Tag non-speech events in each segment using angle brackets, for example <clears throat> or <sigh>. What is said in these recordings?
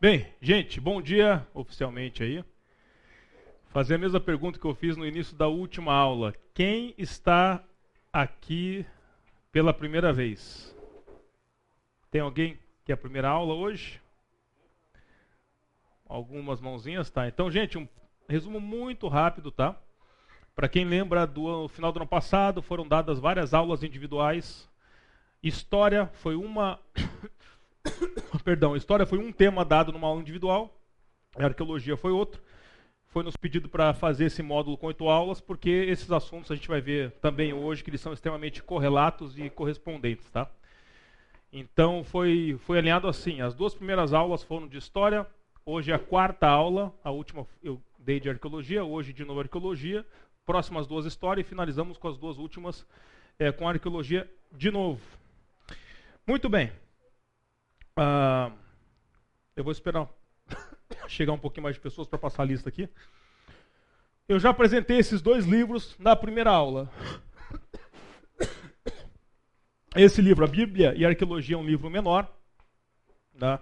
Bem, gente, bom dia oficialmente aí. Fazer a mesma pergunta que eu fiz no início da última aula. Quem está aqui pela primeira vez? Tem alguém que é a primeira aula hoje? Algumas mãozinhas, tá? Então, gente, um resumo muito rápido, tá? Para quem lembra do final do ano passado, foram dadas várias aulas individuais. História foi uma Perdão, história foi um tema dado numa aula individual, a arqueologia foi outro. Foi nos pedido para fazer esse módulo com oito aulas, porque esses assuntos a gente vai ver também hoje que eles são extremamente correlatos e correspondentes, tá? Então foi foi alinhado assim. As duas primeiras aulas foram de história. Hoje é a quarta aula, a última eu dei de arqueologia, hoje de novo arqueologia. Próximas duas histórias e finalizamos com as duas últimas é, com arqueologia de novo. Muito bem. Uh, eu vou esperar <coughs> chegar um pouquinho mais de pessoas para passar a lista aqui. Eu já apresentei esses dois livros na primeira aula. <coughs> Esse livro, a Bíblia e a Arqueologia, é um livro menor, tá?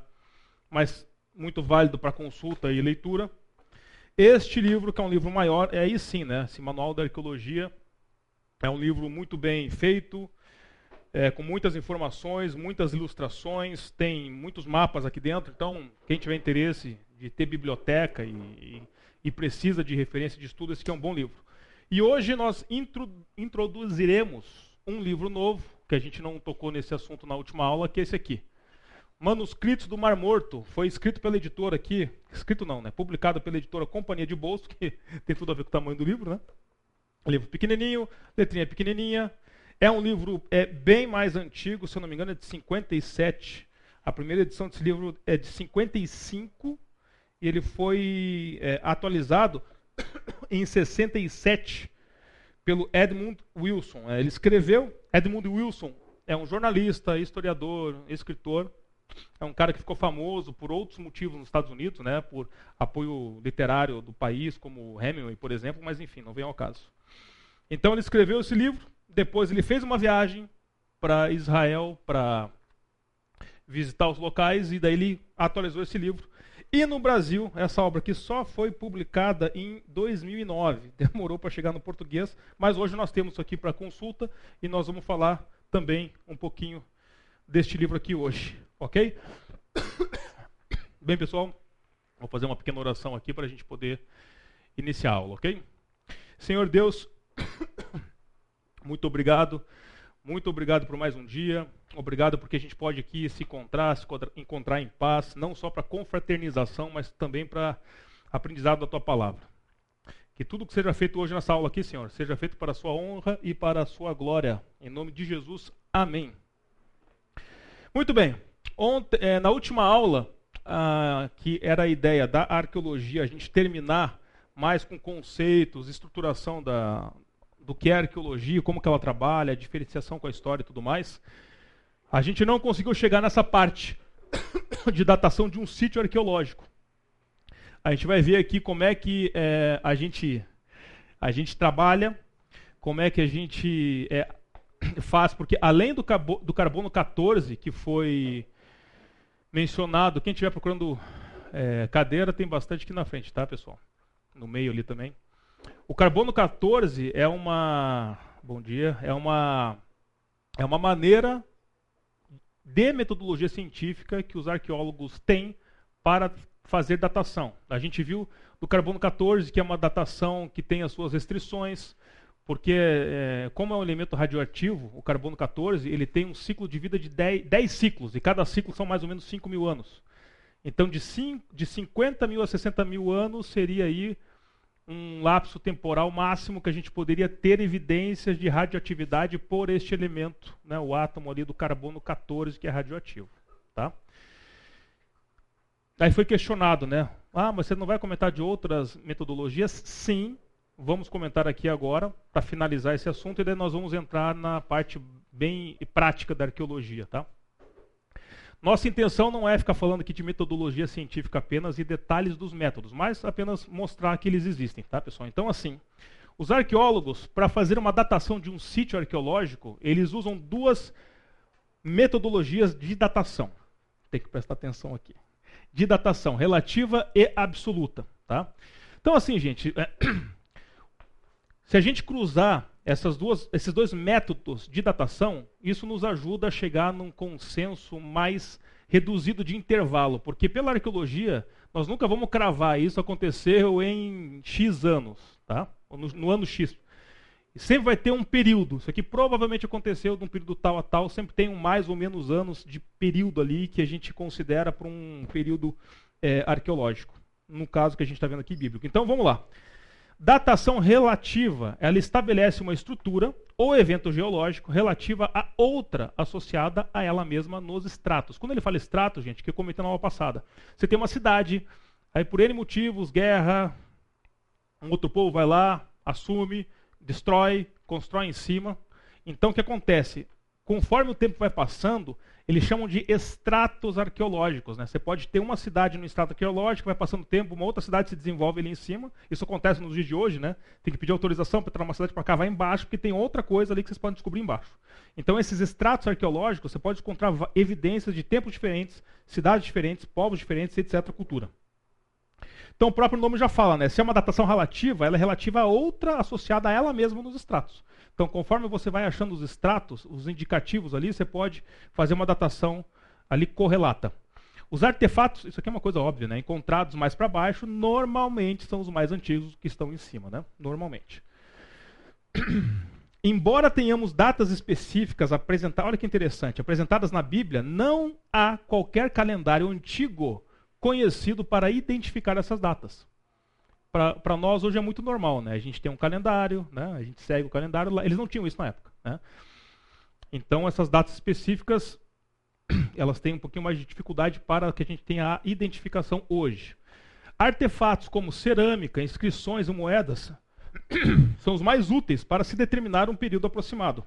mas muito válido para consulta e leitura. Este livro, que é um livro maior, é aí sim, né? Esse Manual da Arqueologia é um livro muito bem feito, é, com muitas informações, muitas ilustrações, tem muitos mapas aqui dentro. Então, quem tiver interesse de ter biblioteca e, e, e precisa de referência de estudo, esse é um bom livro. E hoje nós intro, introduziremos um livro novo, que a gente não tocou nesse assunto na última aula, que é esse aqui. Manuscritos do Mar Morto. Foi escrito pela editora aqui, escrito não, né? Publicado pela editora Companhia de Bolso, que <laughs> tem tudo a ver com o tamanho do livro, né? Livro pequenininho, letrinha pequenininha, é um livro é, bem mais antigo, se eu não me engano, é de 57. A primeira edição desse livro é de 55 e ele foi é, atualizado <coughs> em 67 pelo Edmund Wilson. É, ele escreveu, Edmund Wilson é um jornalista, historiador, escritor. É um cara que ficou famoso por outros motivos nos Estados Unidos, né, por apoio literário do país, como Hemingway, por exemplo, mas enfim, não vem ao caso. Então ele escreveu esse livro depois ele fez uma viagem para Israel para visitar os locais e daí ele atualizou esse livro. E no Brasil, essa obra aqui só foi publicada em 2009. <laughs> Demorou para chegar no português, mas hoje nós temos isso aqui para consulta e nós vamos falar também um pouquinho deste livro aqui hoje, ok? <coughs> Bem, pessoal, vou fazer uma pequena oração aqui para a gente poder iniciar a aula, ok? Senhor Deus, muito obrigado. Muito obrigado por mais um dia. Obrigado porque a gente pode aqui se encontrar, se encontrar em paz, não só para confraternização, mas também para aprendizado da tua palavra. Que tudo que seja feito hoje nessa aula aqui, Senhor, seja feito para a sua honra e para a sua glória. Em nome de Jesus, amém. Muito bem. Ontem, é, na última aula, ah, que era a ideia da arqueologia, a gente terminar mais com conceitos, estruturação da, do que é arqueologia, como que ela trabalha, a diferenciação com a história e tudo mais, a gente não conseguiu chegar nessa parte <coughs> de datação de um sítio arqueológico. A gente vai ver aqui como é que é, a, gente, a gente trabalha, como é que a gente é, <coughs> faz, porque além do, do carbono 14, que foi mencionado, quem estiver procurando é, cadeira, tem bastante aqui na frente, tá, pessoal? No meio ali também. O carbono 14 é uma. Bom dia. É uma. É uma maneira de metodologia científica que os arqueólogos têm para fazer datação. A gente viu do carbono 14 que é uma datação que tem as suas restrições, porque é, como é um elemento radioativo, o carbono 14 ele tem um ciclo de vida de 10, 10 ciclos, e cada ciclo são mais ou menos 5 mil anos. Então, de, 5, de 50 mil a 60 mil anos seria aí um lapso temporal máximo que a gente poderia ter evidências de radioatividade por este elemento, né, o átomo ali do carbono 14, que é radioativo. Tá? Aí foi questionado, né? Ah, mas você não vai comentar de outras metodologias? Sim, vamos comentar aqui agora, para finalizar esse assunto, e daí nós vamos entrar na parte bem prática da arqueologia. Tá? Nossa intenção não é ficar falando aqui de metodologia científica apenas e detalhes dos métodos, mas apenas mostrar que eles existem, tá, pessoal? Então, assim, os arqueólogos, para fazer uma datação de um sítio arqueológico, eles usam duas metodologias de datação. Tem que prestar atenção aqui. de datação, relativa e absoluta. Tá? Então, assim, gente, é, <clears throat> se a gente cruzar essas duas, esses dois métodos de datação, isso nos ajuda a chegar num consenso mais reduzido de intervalo, porque pela arqueologia nós nunca vamos cravar isso aconteceu em X anos, tá? no, no ano X. Sempre vai ter um período. Isso aqui provavelmente aconteceu de um período tal a tal. Sempre tem um mais ou menos anos de período ali que a gente considera para um período é, arqueológico. No caso que a gente está vendo aqui bíblico. Então vamos lá. Datação relativa, ela estabelece uma estrutura ou evento geológico relativa a outra associada a ela mesma nos estratos. Quando ele fala extrato, gente, que eu comentei na aula passada, você tem uma cidade, aí por N motivos, guerra, um outro povo vai lá, assume, destrói, constrói em cima. Então o que acontece? Conforme o tempo vai passando, eles chamam de estratos arqueológicos. Né? Você pode ter uma cidade no estrato arqueológico, vai passando o tempo, uma outra cidade se desenvolve ali em cima. Isso acontece nos dias de hoje, né? Tem que pedir autorização para entrar uma cidade para cavar embaixo, porque tem outra coisa ali que vocês podem descobrir embaixo. Então, esses estratos arqueológicos, você pode encontrar evidências de tempos diferentes, cidades diferentes, povos diferentes, etc., cultura. Então, o próprio nome já fala, né? Se é uma datação relativa, ela é relativa a outra associada a ela mesma nos estratos. Então, conforme você vai achando os extratos, os indicativos ali, você pode fazer uma datação ali correlata. Os artefatos, isso aqui é uma coisa óbvia, né? Encontrados mais para baixo, normalmente são os mais antigos que estão em cima, né? Normalmente. <clears throat> Embora tenhamos datas específicas apresentadas, olha que interessante, apresentadas na Bíblia, não há qualquer calendário antigo conhecido para identificar essas datas. Para nós hoje é muito normal, né? A gente tem um calendário, né? a gente segue o calendário, eles não tinham isso na época. Né? Então essas datas específicas, <clears throat> elas têm um pouquinho mais de dificuldade para que a gente tenha a identificação hoje. Artefatos como cerâmica, inscrições e moedas <clears throat> são os mais úteis para se determinar um período aproximado.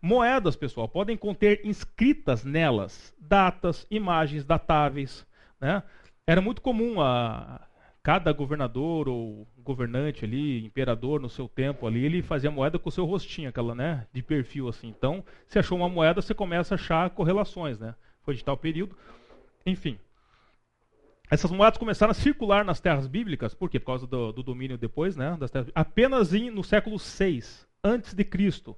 Moedas, pessoal, podem conter inscritas nelas datas, imagens datáveis, né? Era muito comum a cada governador ou governante ali, imperador no seu tempo ali, ele fazia moeda com o seu rostinho, aquela, né, de perfil assim. Então, se achou uma moeda, você começa a achar correlações, né? Foi de tal período. Enfim. Essas moedas começaram a circular nas terras bíblicas, por quê? Por causa do, do domínio depois, né, das terras, apenas em, no século 6 antes de Cristo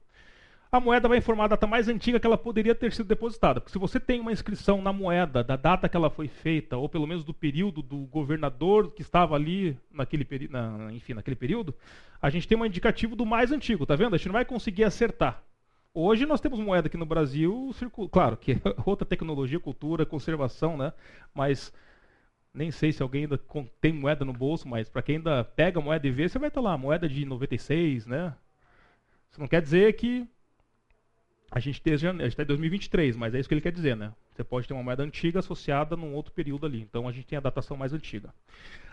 a moeda vai informar a data mais antiga que ela poderia ter sido depositada. Porque se você tem uma inscrição na moeda da data que ela foi feita, ou pelo menos do período do governador que estava ali naquele, na, enfim, naquele período, a gente tem um indicativo do mais antigo, tá vendo? A gente não vai conseguir acertar. Hoje nós temos moeda aqui no Brasil, claro, que é <laughs> outra tecnologia, cultura, conservação, né? Mas nem sei se alguém ainda tem moeda no bolso, mas para quem ainda pega moeda e vê, você vai estar lá, moeda de 96, né? Isso não quer dizer que a gente está em 2023, mas é isso que ele quer dizer, né? Você pode ter uma moeda antiga associada num outro período ali. Então a gente tem a datação mais antiga.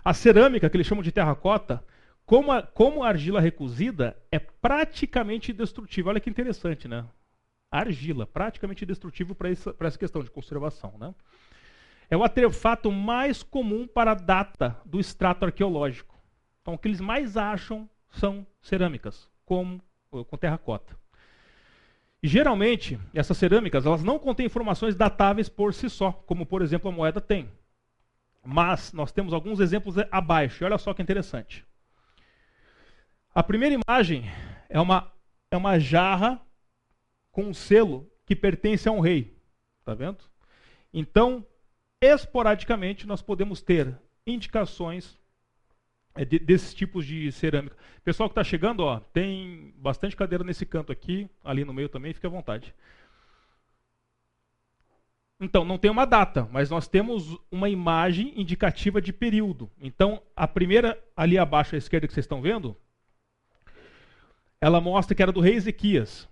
A cerâmica, que eles chamam de terracota, como a, como a argila recusida, é praticamente indestrutível. Olha que interessante, né? Argila, praticamente indestrutível para essa, essa questão de conservação, né? É o artefato mais comum para a data do extrato arqueológico. Então, o que eles mais acham são cerâmicas, como com terracota. Geralmente, essas cerâmicas elas não contêm informações datáveis por si só, como por exemplo a moeda tem. Mas nós temos alguns exemplos abaixo. E olha só que interessante. A primeira imagem é uma, é uma jarra com um selo que pertence a um rei. Está vendo? Então, esporadicamente, nós podemos ter indicações é, de, desses tipos de cerâmica. Pessoal que está chegando, ó, tem bastante cadeira nesse canto aqui, ali no meio também, fique à vontade. Então, não tem uma data, mas nós temos uma imagem indicativa de período. Então, a primeira, ali abaixo à esquerda que vocês estão vendo, ela mostra que era do rei Ezequias.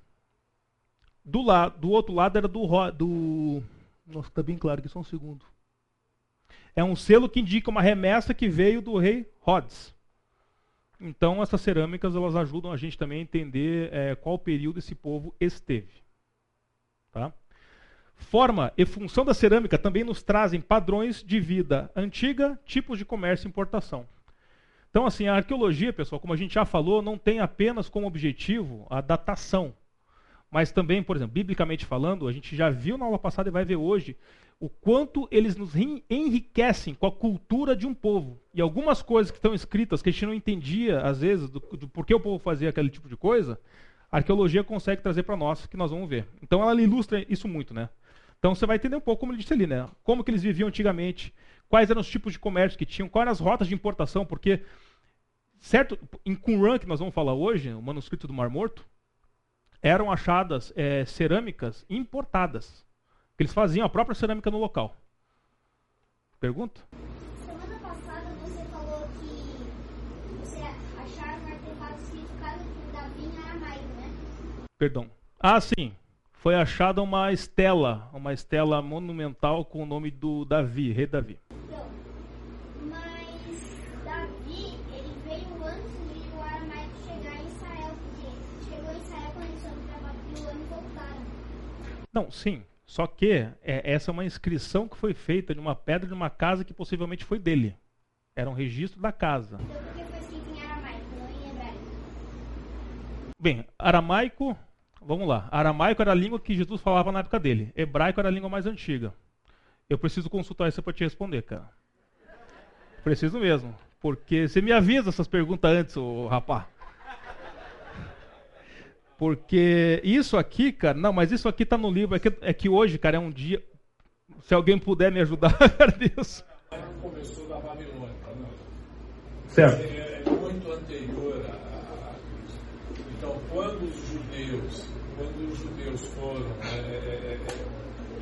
Do, lado, do outro lado era do. do nossa, está bem claro aqui, só um segundo. É um selo que indica uma remessa que veio do rei Rhodes. Então, essas cerâmicas elas ajudam a gente também a entender é, qual período esse povo esteve. Tá? Forma e função da cerâmica também nos trazem padrões de vida antiga, tipos de comércio e importação. Então, assim, a arqueologia, pessoal, como a gente já falou, não tem apenas como objetivo a datação. Mas também, por exemplo, biblicamente falando, a gente já viu na aula passada e vai ver hoje o quanto eles nos enriquecem com a cultura de um povo. E algumas coisas que estão escritas que a gente não entendia, às vezes, do, do porquê o povo fazia aquele tipo de coisa, a arqueologia consegue trazer para nós, que nós vamos ver. Então ela ilustra isso muito, né? Então você vai entender um pouco como ele disse ali, né? Como que eles viviam antigamente, quais eram os tipos de comércio que tinham, quais eram as rotas de importação, porque certo, em Qumran que nós vamos falar hoje, o manuscrito do Mar Morto, eram achadas é, cerâmicas importadas. Que eles faziam a própria cerâmica no local. Pergunta? Semana passada você falou que você acharam artefato escrito Casa de Davi em aramaico, né? Perdão. Ah, sim. Foi achada uma estela, uma estela monumental com o nome do Davi, rei Davi. Então, mas Davi, ele veio antes de o aramaico chegar em Israel, porque chegou em Israel quando eles foram para Babilônia e voltaram. Não, sim. Só que é, essa é uma inscrição que foi feita de uma pedra de uma casa que possivelmente foi dele. Era um registro da casa. Então, por que foi escrito em aramaico, não em hebraico? Bem, aramaico, vamos lá. Aramaico era a língua que Jesus falava na época dele. Hebraico era a língua mais antiga. Eu preciso consultar isso para te responder, cara. Preciso mesmo. Porque você me avisa essas perguntas antes, ô rapá. Porque isso aqui, cara, não, mas isso aqui tá no livro. É que, é que hoje, cara, é um dia. Se alguém puder me ajudar, <laughs> agradeço. começou da Babilônia? Certo. É, é muito anterior a, Cristo. Então, quando os judeus, quando os judeus foram é, é,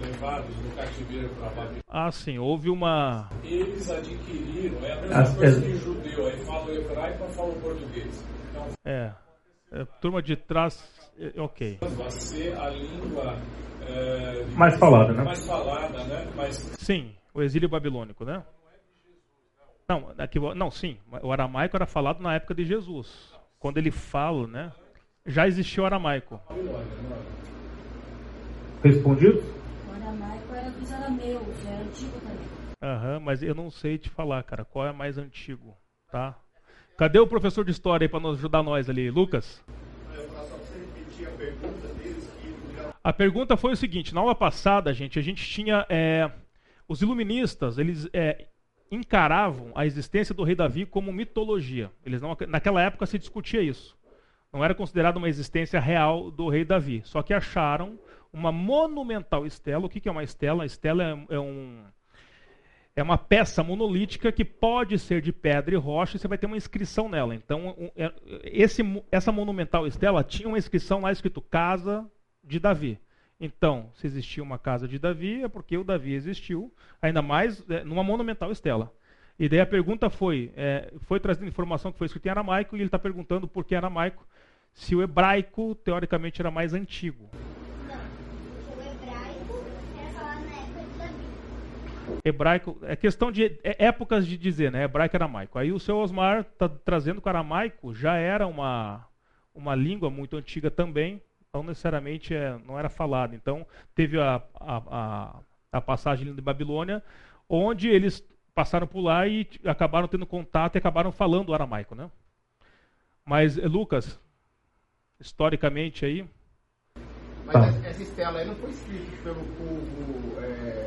é, levados no cativeiro para Babilônia, Ah, sim, houve uma. eles adquiriram, é a mesma As- coisa que judeu, aí fala o hebraico fala o português. Então, É. é, turma de trás. é, ok. vai ser a língua é, Mais falada, né? mais falada, né? Mas Sim, o exílio babilônico, né? Não, aqui, não, sim. O aramaico era falado na época de Jesus. Quando ele fala, né? Já existiu o aramaico. Respondido? O aramaico era dos arameus, era antigo também. Aham, mas eu não sei te falar, cara, qual é mais antigo, tá? Cadê o professor de história aí para nos ajudar nós ali, Lucas? A pergunta foi o seguinte: na aula passada, gente, a gente tinha é, os iluministas, eles é, encaravam a existência do rei Davi como mitologia. Eles não, naquela época se discutia isso. Não era considerado uma existência real do rei Davi. Só que acharam uma monumental estela. O que que é uma estela? A estela é, é um é uma peça monolítica que pode ser de pedra e rocha e você vai ter uma inscrição nela. Então, um- é- esse, essa monumental estela tinha uma inscrição lá escrito Casa de Davi. Então, se existia uma casa de Davi, é porque o Davi existiu, ainda mais é, numa monumental estela. E daí a pergunta foi, é, foi trazendo informação que foi escrita em aramaico, e ele está perguntando por que aramaico, se o hebraico, teoricamente, era mais antigo. Não, porque o hebraico era falado na época de Davi. Hebraico, é questão de é épocas de dizer, né? Hebraico e aramaico. Aí o seu Osmar está trazendo que o aramaico já era uma, uma língua muito antiga também, não necessariamente é, não era falada. Então, teve a, a, a, a passagem de Babilônia, onde eles passaram por lá e acabaram tendo contato e acabaram falando o aramaico, né? Mas, eh, Lucas, historicamente aí, Mas Tá. essa- essa estela aí não foi escrita pelo povo é,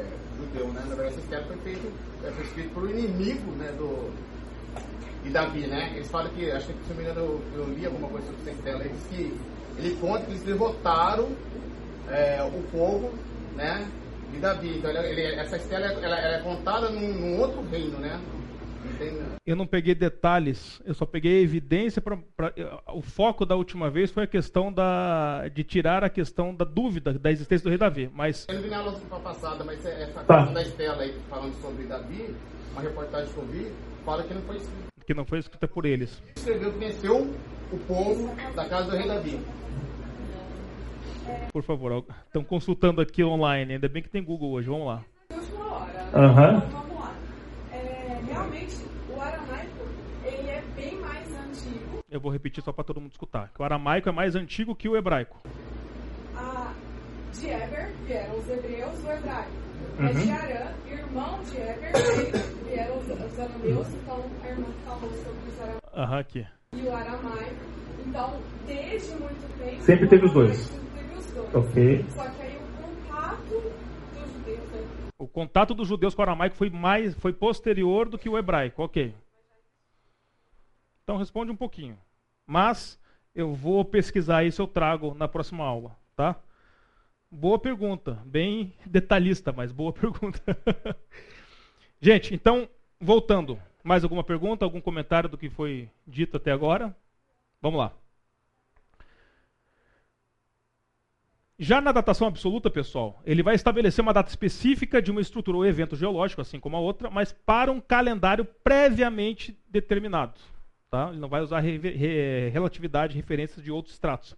judeu, né? Na verdade, estela foi feita é, foi escrita pelo inimigo né, do, de Davi, né? Eles falam que, acho que se não me engano, eu, eu li alguma coisa sobre essa estela, ele diz que ele conta que eles derrotaram é, o povo, né? De Davi. Então, ele- ele- essa estela ela, ela é contada num, num outro reino, né? Tem, eu não peguei detalhes, eu só peguei evidência para o foco da última vez foi a questão da de tirar a questão da dúvida da existência do rei Davi, mas Eu não vi na aula passada, mas essa Tá. da estela aí, falando sobre Davi, uma reportagem que eu vi, fala que não foi escrito. que não foi escrita por eles. escreveu que venceu o povo da casa do rei Davi. Por favor, estão consultando aqui online, ainda bem que tem Google hoje, vamos lá. última hora. né? Aham. Então, vamos lá. É, realmente, o aramaico, ele é bem mais antigo. Eu vou repetir só para todo mundo escutar. Que o aramaico é mais antigo que o hebraico. A, de Eber vieram os hebreus, o hebraico. Uhum. de Arã, irmão de Eber, vieram os, os arameus. Então, a irmã falou sobre os arameus Aham, aqui. e o aramaico. Então, desde muito tempo... Sempre teve os dois. teve os dois. Ok. Só que aí o contato dos judeus, né? O contato dos judeus com o aramaico foi mais, foi posterior do que o hebraico. Ok. Então responde um pouquinho. Mas eu vou pesquisar isso, eu trago na próxima aula, tá? Boa pergunta, bem detalhista, mas boa <laughs> pergunta. Gente, então, voltando, mais alguma pergunta, algum comentário do que foi dito até agora? Vamos lá. Já na datação absoluta, pessoal, ele vai estabelecer uma data específica de uma estrutura ou evento geológico, assim como a outra, mas para um calendário previamente determinado. Tá? Ele não vai usar re re relatividade, referências de outros estratos.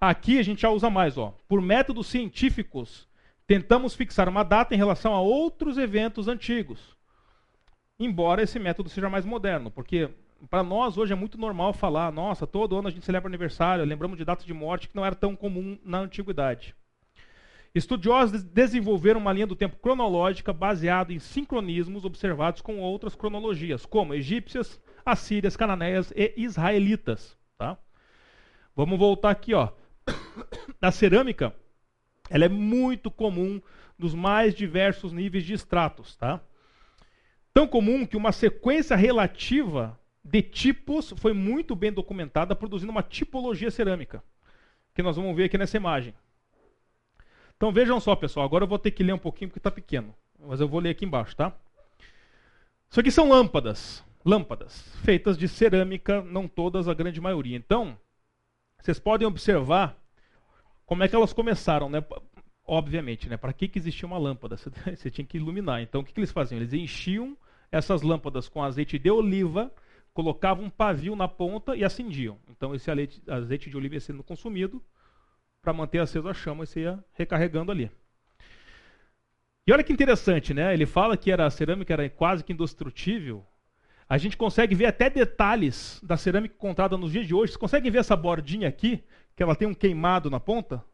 Aqui a gente já usa mais. Ó. Por métodos científicos, tentamos fixar uma data em relação a outros eventos antigos. Embora esse método seja mais moderno, porque para nós hoje é muito normal falar, nossa, todo ano a gente celebra aniversário, lembramos de datas de morte que não era tão comum na antiguidade. Estudiosos desenvolveram uma linha do tempo cronológica baseada em sincronismos observados com outras cronologias, como egípcias, assírias, cananeias e israelitas. Tá? Vamos voltar aqui, ó. <coughs> A cerâmica, ela é muito comum nos mais diversos níveis de estratos, tá? Tão comum que uma sequência relativa de tipos foi muito bem documentada, produzindo uma tipologia cerâmica, que nós vamos ver aqui nessa imagem. Então vejam só, pessoal, agora eu vou ter que ler um pouquinho porque está pequeno, mas eu vou ler aqui embaixo, tá? Isso aqui são lâmpadas, lâmpadas, feitas de cerâmica, não todas, a grande maioria. Então, vocês podem observar como é que elas começaram, né? Obviamente, né? Para que, que existia uma lâmpada? <laughs> Você, tinha que iluminar. Então, o que, que eles faziam? Eles enchiam essas lâmpadas com azeite de oliva colocavam um pavio na ponta e acendiam. Então esse azeite de oliva ia sendo consumido para manter acesa a chama e você ia recarregando ali. E olha que interessante, né? Ele fala que era, a cerâmica era quase que indestrutível. A gente consegue ver até detalhes da cerâmica encontrada nos dias de hoje. Você consegue ver essa bordinha aqui, que ela tem um queimado na ponta?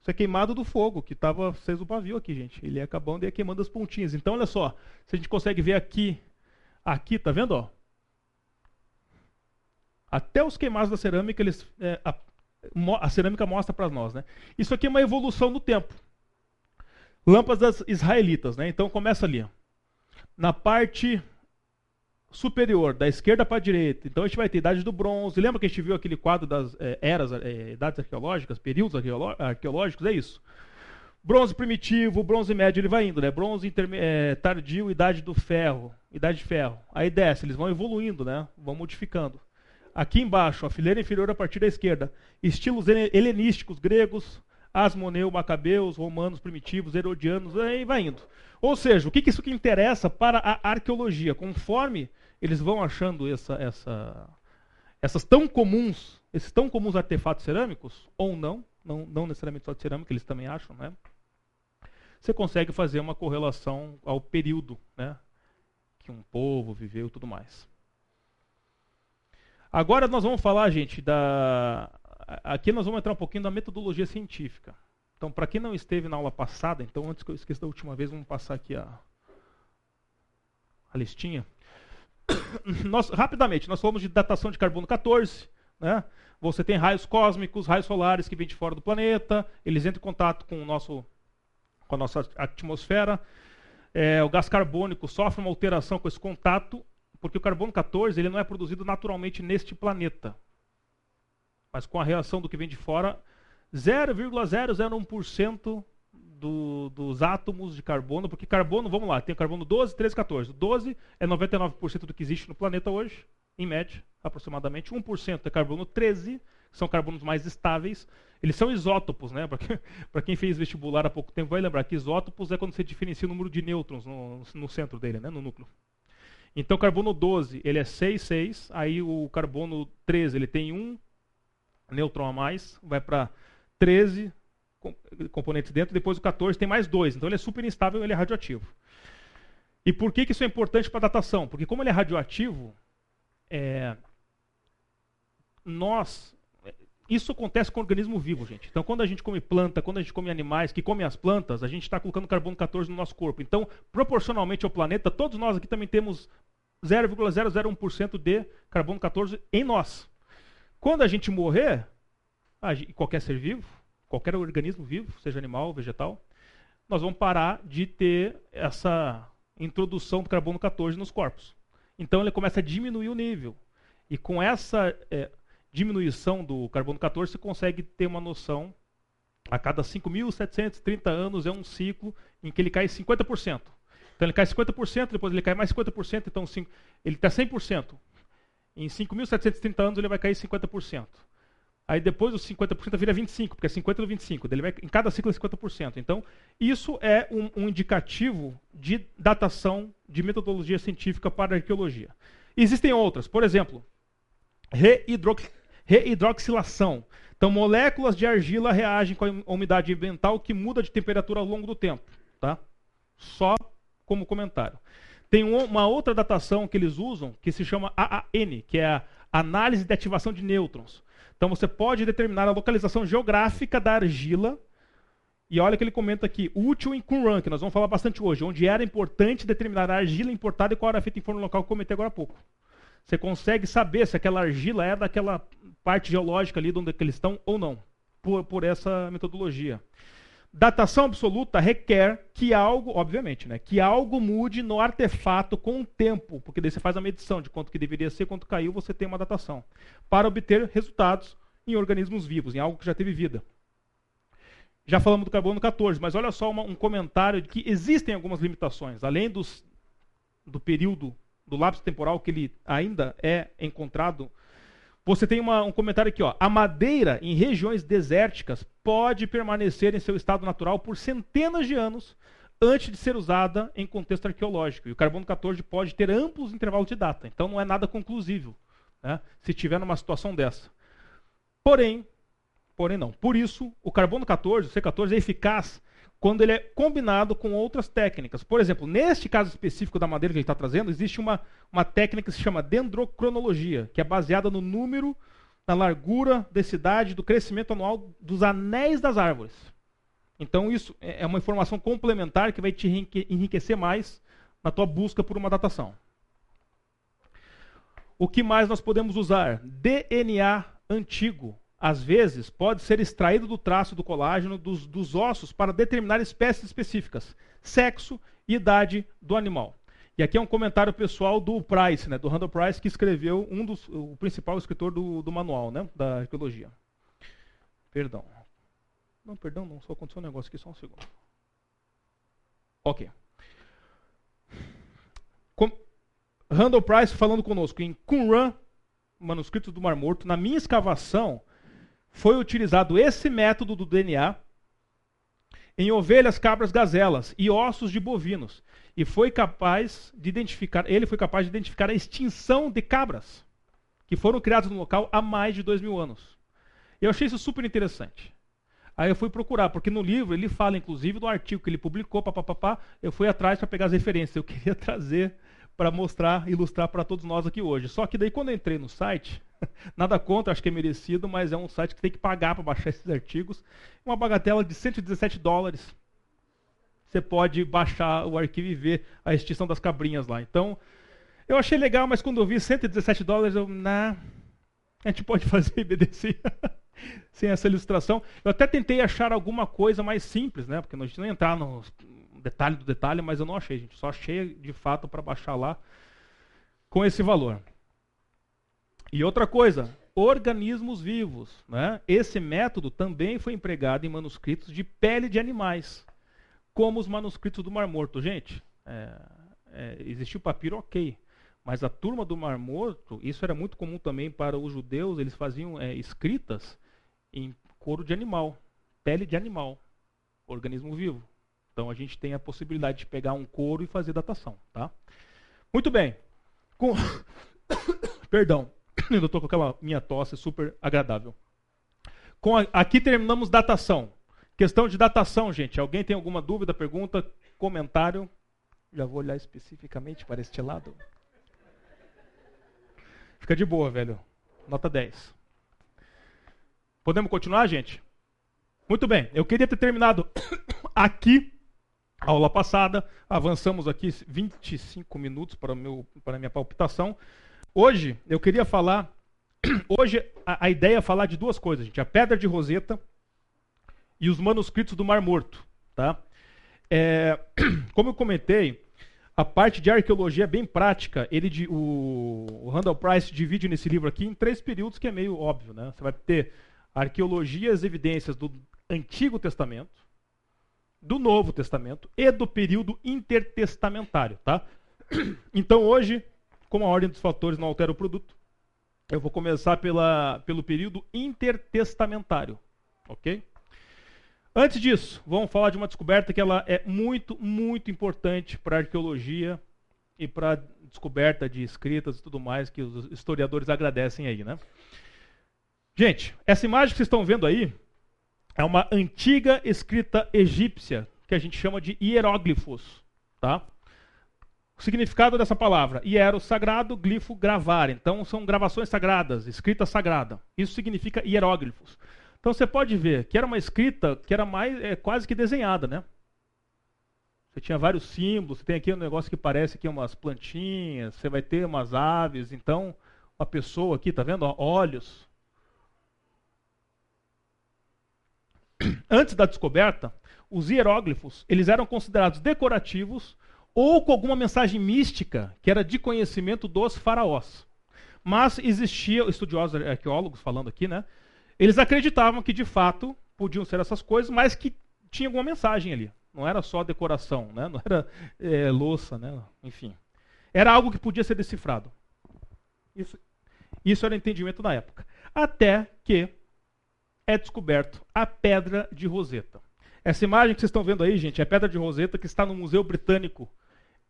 Isso é queimado do fogo, que estava aceso o pavio aqui, gente. Ele ia acabando e ia queimando as pontinhas. Então, olha só. Se a gente consegue ver aqui, aqui, tá vendo? Ó? Até os queimados da cerâmica, eles, é, a, a, cerâmica mostra para nós. Né? Isso aqui é uma evolução no tempo. Lâmpadas israelitas. Né? Então começa ali. Na parte superior, da esquerda para a direita. Então a gente vai ter idade do bronze. Lembra que a gente viu aquele quadro das é, eras, é, idades arqueológicas, períodos arqueológicos? É isso. Bronze primitivo, bronze médio, ele vai indo, né? Bronze é, tardio, idade do ferro, idade de ferro. Aí desce, eles vão evoluindo, né? Vão modificando. Aqui embaixo, a fileira inferior a partir da esquerda, estilos helenísticos, gregos, asmoneu, macabeus, romanos primitivos, herodianos, aí vai indo. Ou seja, o que, que isso que interessa para a arqueologia? Conforme eles vão achando essa, essa, essas tão comuns, esses tão comuns artefatos cerâmicos, ou não, não, não necessariamente só de cerâmica, eles também acham, né? Você consegue fazer uma correlação ao período, né? Que um povo viveu e tudo mais. Agora nós vamos falar, gente, da. Aqui nós vamos entrar um pouquinho da metodologia científica. Então, para quem não esteve na aula passada, então antes que eu esqueça da última vez, vamos passar aqui a, a listinha. <coughs> Nós, rapidamente, nós falamos de datação de carbono 14. Né? Você tem raios cósmicos, raios solares que vêm de fora do planeta, eles entram em contato com, o nosso, com a nossa atmosfera. É, o gás carbônico sofre uma alteração com esse contato porque o carbono 14 ele não é produzido naturalmente neste planeta. Mas com a reação do que vem de fora, 0,001% do, dos átomos de carbono, porque carbono, vamos lá, tem carbono 12, 13, 14. 12 é 99% do que existe no planeta hoje, em média, aproximadamente. 1% é carbono 13, que são carbonos mais estáveis. Eles são isótopos, né? Para <laughs> quem fez vestibular há pouco tempo vai lembrar que isótopos é quando você diferencia o número de nêutrons no, no centro dele, né? no núcleo. Então, carbono 12, ele é 6, 6. Aí o carbono 13, ele tem um nêutron a mais, vai para 13 componentes dentro. Depois o 14 tem mais dois. Então, ele é super instável, ele é radioativo. E por que, que isso é importante para a datação? Porque como ele é radioativo, é, nós isso acontece com o organismo vivo, gente. Então, quando a gente come planta, quando a gente come animais que comem as plantas, a gente está colocando carbono 14 no nosso corpo. Então, proporcionalmente ao planeta, todos nós aqui também temos 0,001% de carbono 14 em nós. Quando a gente morrer, qualquer ser vivo, qualquer organismo vivo, seja animal, vegetal, nós vamos parar de ter essa introdução do carbono 14 nos corpos. Então ele começa a diminuir o nível. E com essa é, diminuição do carbono 14, você consegue ter uma noção. A cada 5.730 anos é um ciclo em que ele cai 50%. Então ele cai 50%, depois ele cai mais 50%, então ele está 100%. Em 5.730 anos ele vai cair 50%. Aí depois os 50% vira 25%, porque é 50% do 25%. Ele vai, em cada ciclo é 50%. Então, isso é um, um indicativo de datação de metodologia científica para a arqueologia. Existem outras, por exemplo, reidrox, reidroxilação. Então, moléculas de argila reagem com a umidade ambiental que muda de temperatura ao longo do tempo. Tá? Só como comentário. Tem uma outra datação que eles usam que se chama AAN, que é a análise de ativação de nêutrons. Então você pode determinar a localização geográfica da argila. E olha que ele comenta aqui, útil em Qumran, que nós vamos falar bastante hoje, onde era importante determinar a argila importada e qual era feita em forno local que eu comentei agora há pouco. Você consegue saber se aquela argila é daquela parte geológica ali de onde eles estão ou não, por, por essa metodologia. Datação absoluta requer que algo, obviamente, né, que algo mude no artefato com o tempo, porque daí você faz a medição de quanto que deveria ser, quanto caiu, você tem uma datação, para obter resultados em organismos vivos, em algo que já teve vida. Já falamos do carbono 14, mas olha só uma, um comentário de que existem algumas limitações, além dos, do período, do lapso temporal que ele ainda é encontrado você tem uma, um comentário aqui, ó. A madeira em regiões desérticas pode permanecer em seu estado natural por centenas de anos antes de ser usada em contexto arqueológico. E o carbono 14 pode ter amplos intervalos de data. Então não é nada conclusivo, né, se tiver numa situação dessa. Porém, porém não. Por isso, o carbono 14, o C14, é eficaz quando ele é combinado com outras técnicas. Por exemplo, neste caso específico da madeira que ele está trazendo, existe uma, uma técnica que se chama dendrocronologia, que é baseada no número, na largura, densidade, do crescimento anual dos anéis das árvores. Então, isso é, é uma informação complementar que vai te enriquecer mais na tua busca por uma datação. O que mais nós podemos usar? DNA antigo às vezes, pode ser extraído do traço do colágeno dos, dos ossos para determinar espécies específicas, sexo e idade do animal. E aqui é um comentário pessoal do Price, né, do Randall Price, que escreveu um dos, o principal escritor do, do manual né, da arqueologia. Perdão. Não, perdão, não, só aconteceu um negócio aqui, só um segundo. Ok. Com, Randall Price falando conosco em Qumran, manuscrito do Mar Morto, na minha escavação, foi utilizado esse método do DNA em ovelhas, cabras, gazelas e ossos de bovinos. E foi capaz de identificar, ele foi capaz de identificar a extinção de cabras que foram criadas no local há mais de dois mil anos. Eu achei isso super interessante. Aí eu fui procurar, porque no livro ele fala, inclusive, do artigo que ele publicou, papapá, eu fui atrás para pegar as referências. Eu <laughs> queria trazer para mostrar, ilustrar para todos nós aqui hoje. Só que daí quando eu entrei no site, <laughs> nada contra, acho que é merecido, mas é um site que tem que pagar para baixar esses artigos. Uma bagatela de 117 dólares. Você pode baixar o arquivo e ver a extinção das cabrinhas lá. Então, eu achei legal, mas quando eu vi 117 dólares, eu, nah, a gente pode <laughs> fazer IBDC <laughs> sem essa ilustração. Eu até tentei achar alguma coisa mais simples, né? Porque a gente não entrar no detalhe do detalhe, mas eu não achei, gente. Só achei de fato para baixar lá com esse valor. E outra coisa, organismos vivos. Né? Esse método também foi empregado em manuscritos de pele de animais, como os manuscritos do Mar Morto. Gente, é, é, existiu papiro, ok. Mas a turma do Mar Morto, isso era muito comum também para os judeus, eles faziam é, escritas em couro de animal, pele de animal, organismo vivo. Então a gente tem a possibilidade de pegar um couro e fazer datação, tá? Muito bem. Com... <coughs> Perdão, <coughs> eu estou com aquela minha tosse super agradável. Com a... Aqui terminamos datação. Questão de datação, gente. Alguém tem alguma dúvida, pergunta, comentário? Já vou olhar especificamente para este lado. Fica de boa, velho. Nota 10. Podemos continuar, gente? Muito bem. Eu queria ter terminado <coughs> aqui aula passada. Avançamos aqui 25 minutos para, meu, para a minha palpitação. Hoje eu queria falar. <clears throat> Hoje a, a, ideia é falar de duas coisas, gente: a pedra de Roseta e os manuscritos do Mar Morto. Tá? é, <clears throat> como eu comentei, a parte de arqueologia é bem prática. Ele, o, o Randall Price divide nesse livro aqui em três períodos, que é meio óbvio. Né? Você vai ter arqueologia e as evidências do Antigo Testamento, do Novo Testamento e do período intertestamentário. Tá? Então hoje, como a ordem dos fatores não altera o produto, eu vou começar pela, pelo período intertestamentário. Ok? Antes disso, vamos falar de uma descoberta que ela é muito, muito importante para a arqueologia e para a descoberta de escritas e tudo mais que os historiadores agradecem aí, né? Gente, essa imagem que vocês estão vendo aí é uma antiga escrita egípcia que a gente chama de hieróglifos, tá? O significado dessa palavra, hiero, sagrado, glifo, gravar. Então são gravações sagradas, escrita sagrada. Isso significa hieróglifos. Então você pode ver que era uma escrita que era mais é, quase que desenhada, né? Você tinha vários símbolos, você tem aqui um negócio que parece aqui umas plantinhas, você vai ter umas aves, então uma pessoa aqui, tá vendo? Ó, olhos. Antes da descoberta, os hieróglifos, eles eram considerados decorativos ou com alguma mensagem mística que era de conhecimento dos faraós. Mas existia, estudiosos arqueólogos falando aqui, né? Eles acreditavam que de fato podiam ser essas coisas, mas que tinha alguma mensagem ali. Não era só decoração, né? não era é, louça, né? enfim. Era algo que podia ser decifrado. Isso, isso era o entendimento da época. Até que é descoberto a Pedra de Roseta. Essa imagem que vocês estão vendo aí, gente, é a Pedra de Roseta que está no Museu Britânico,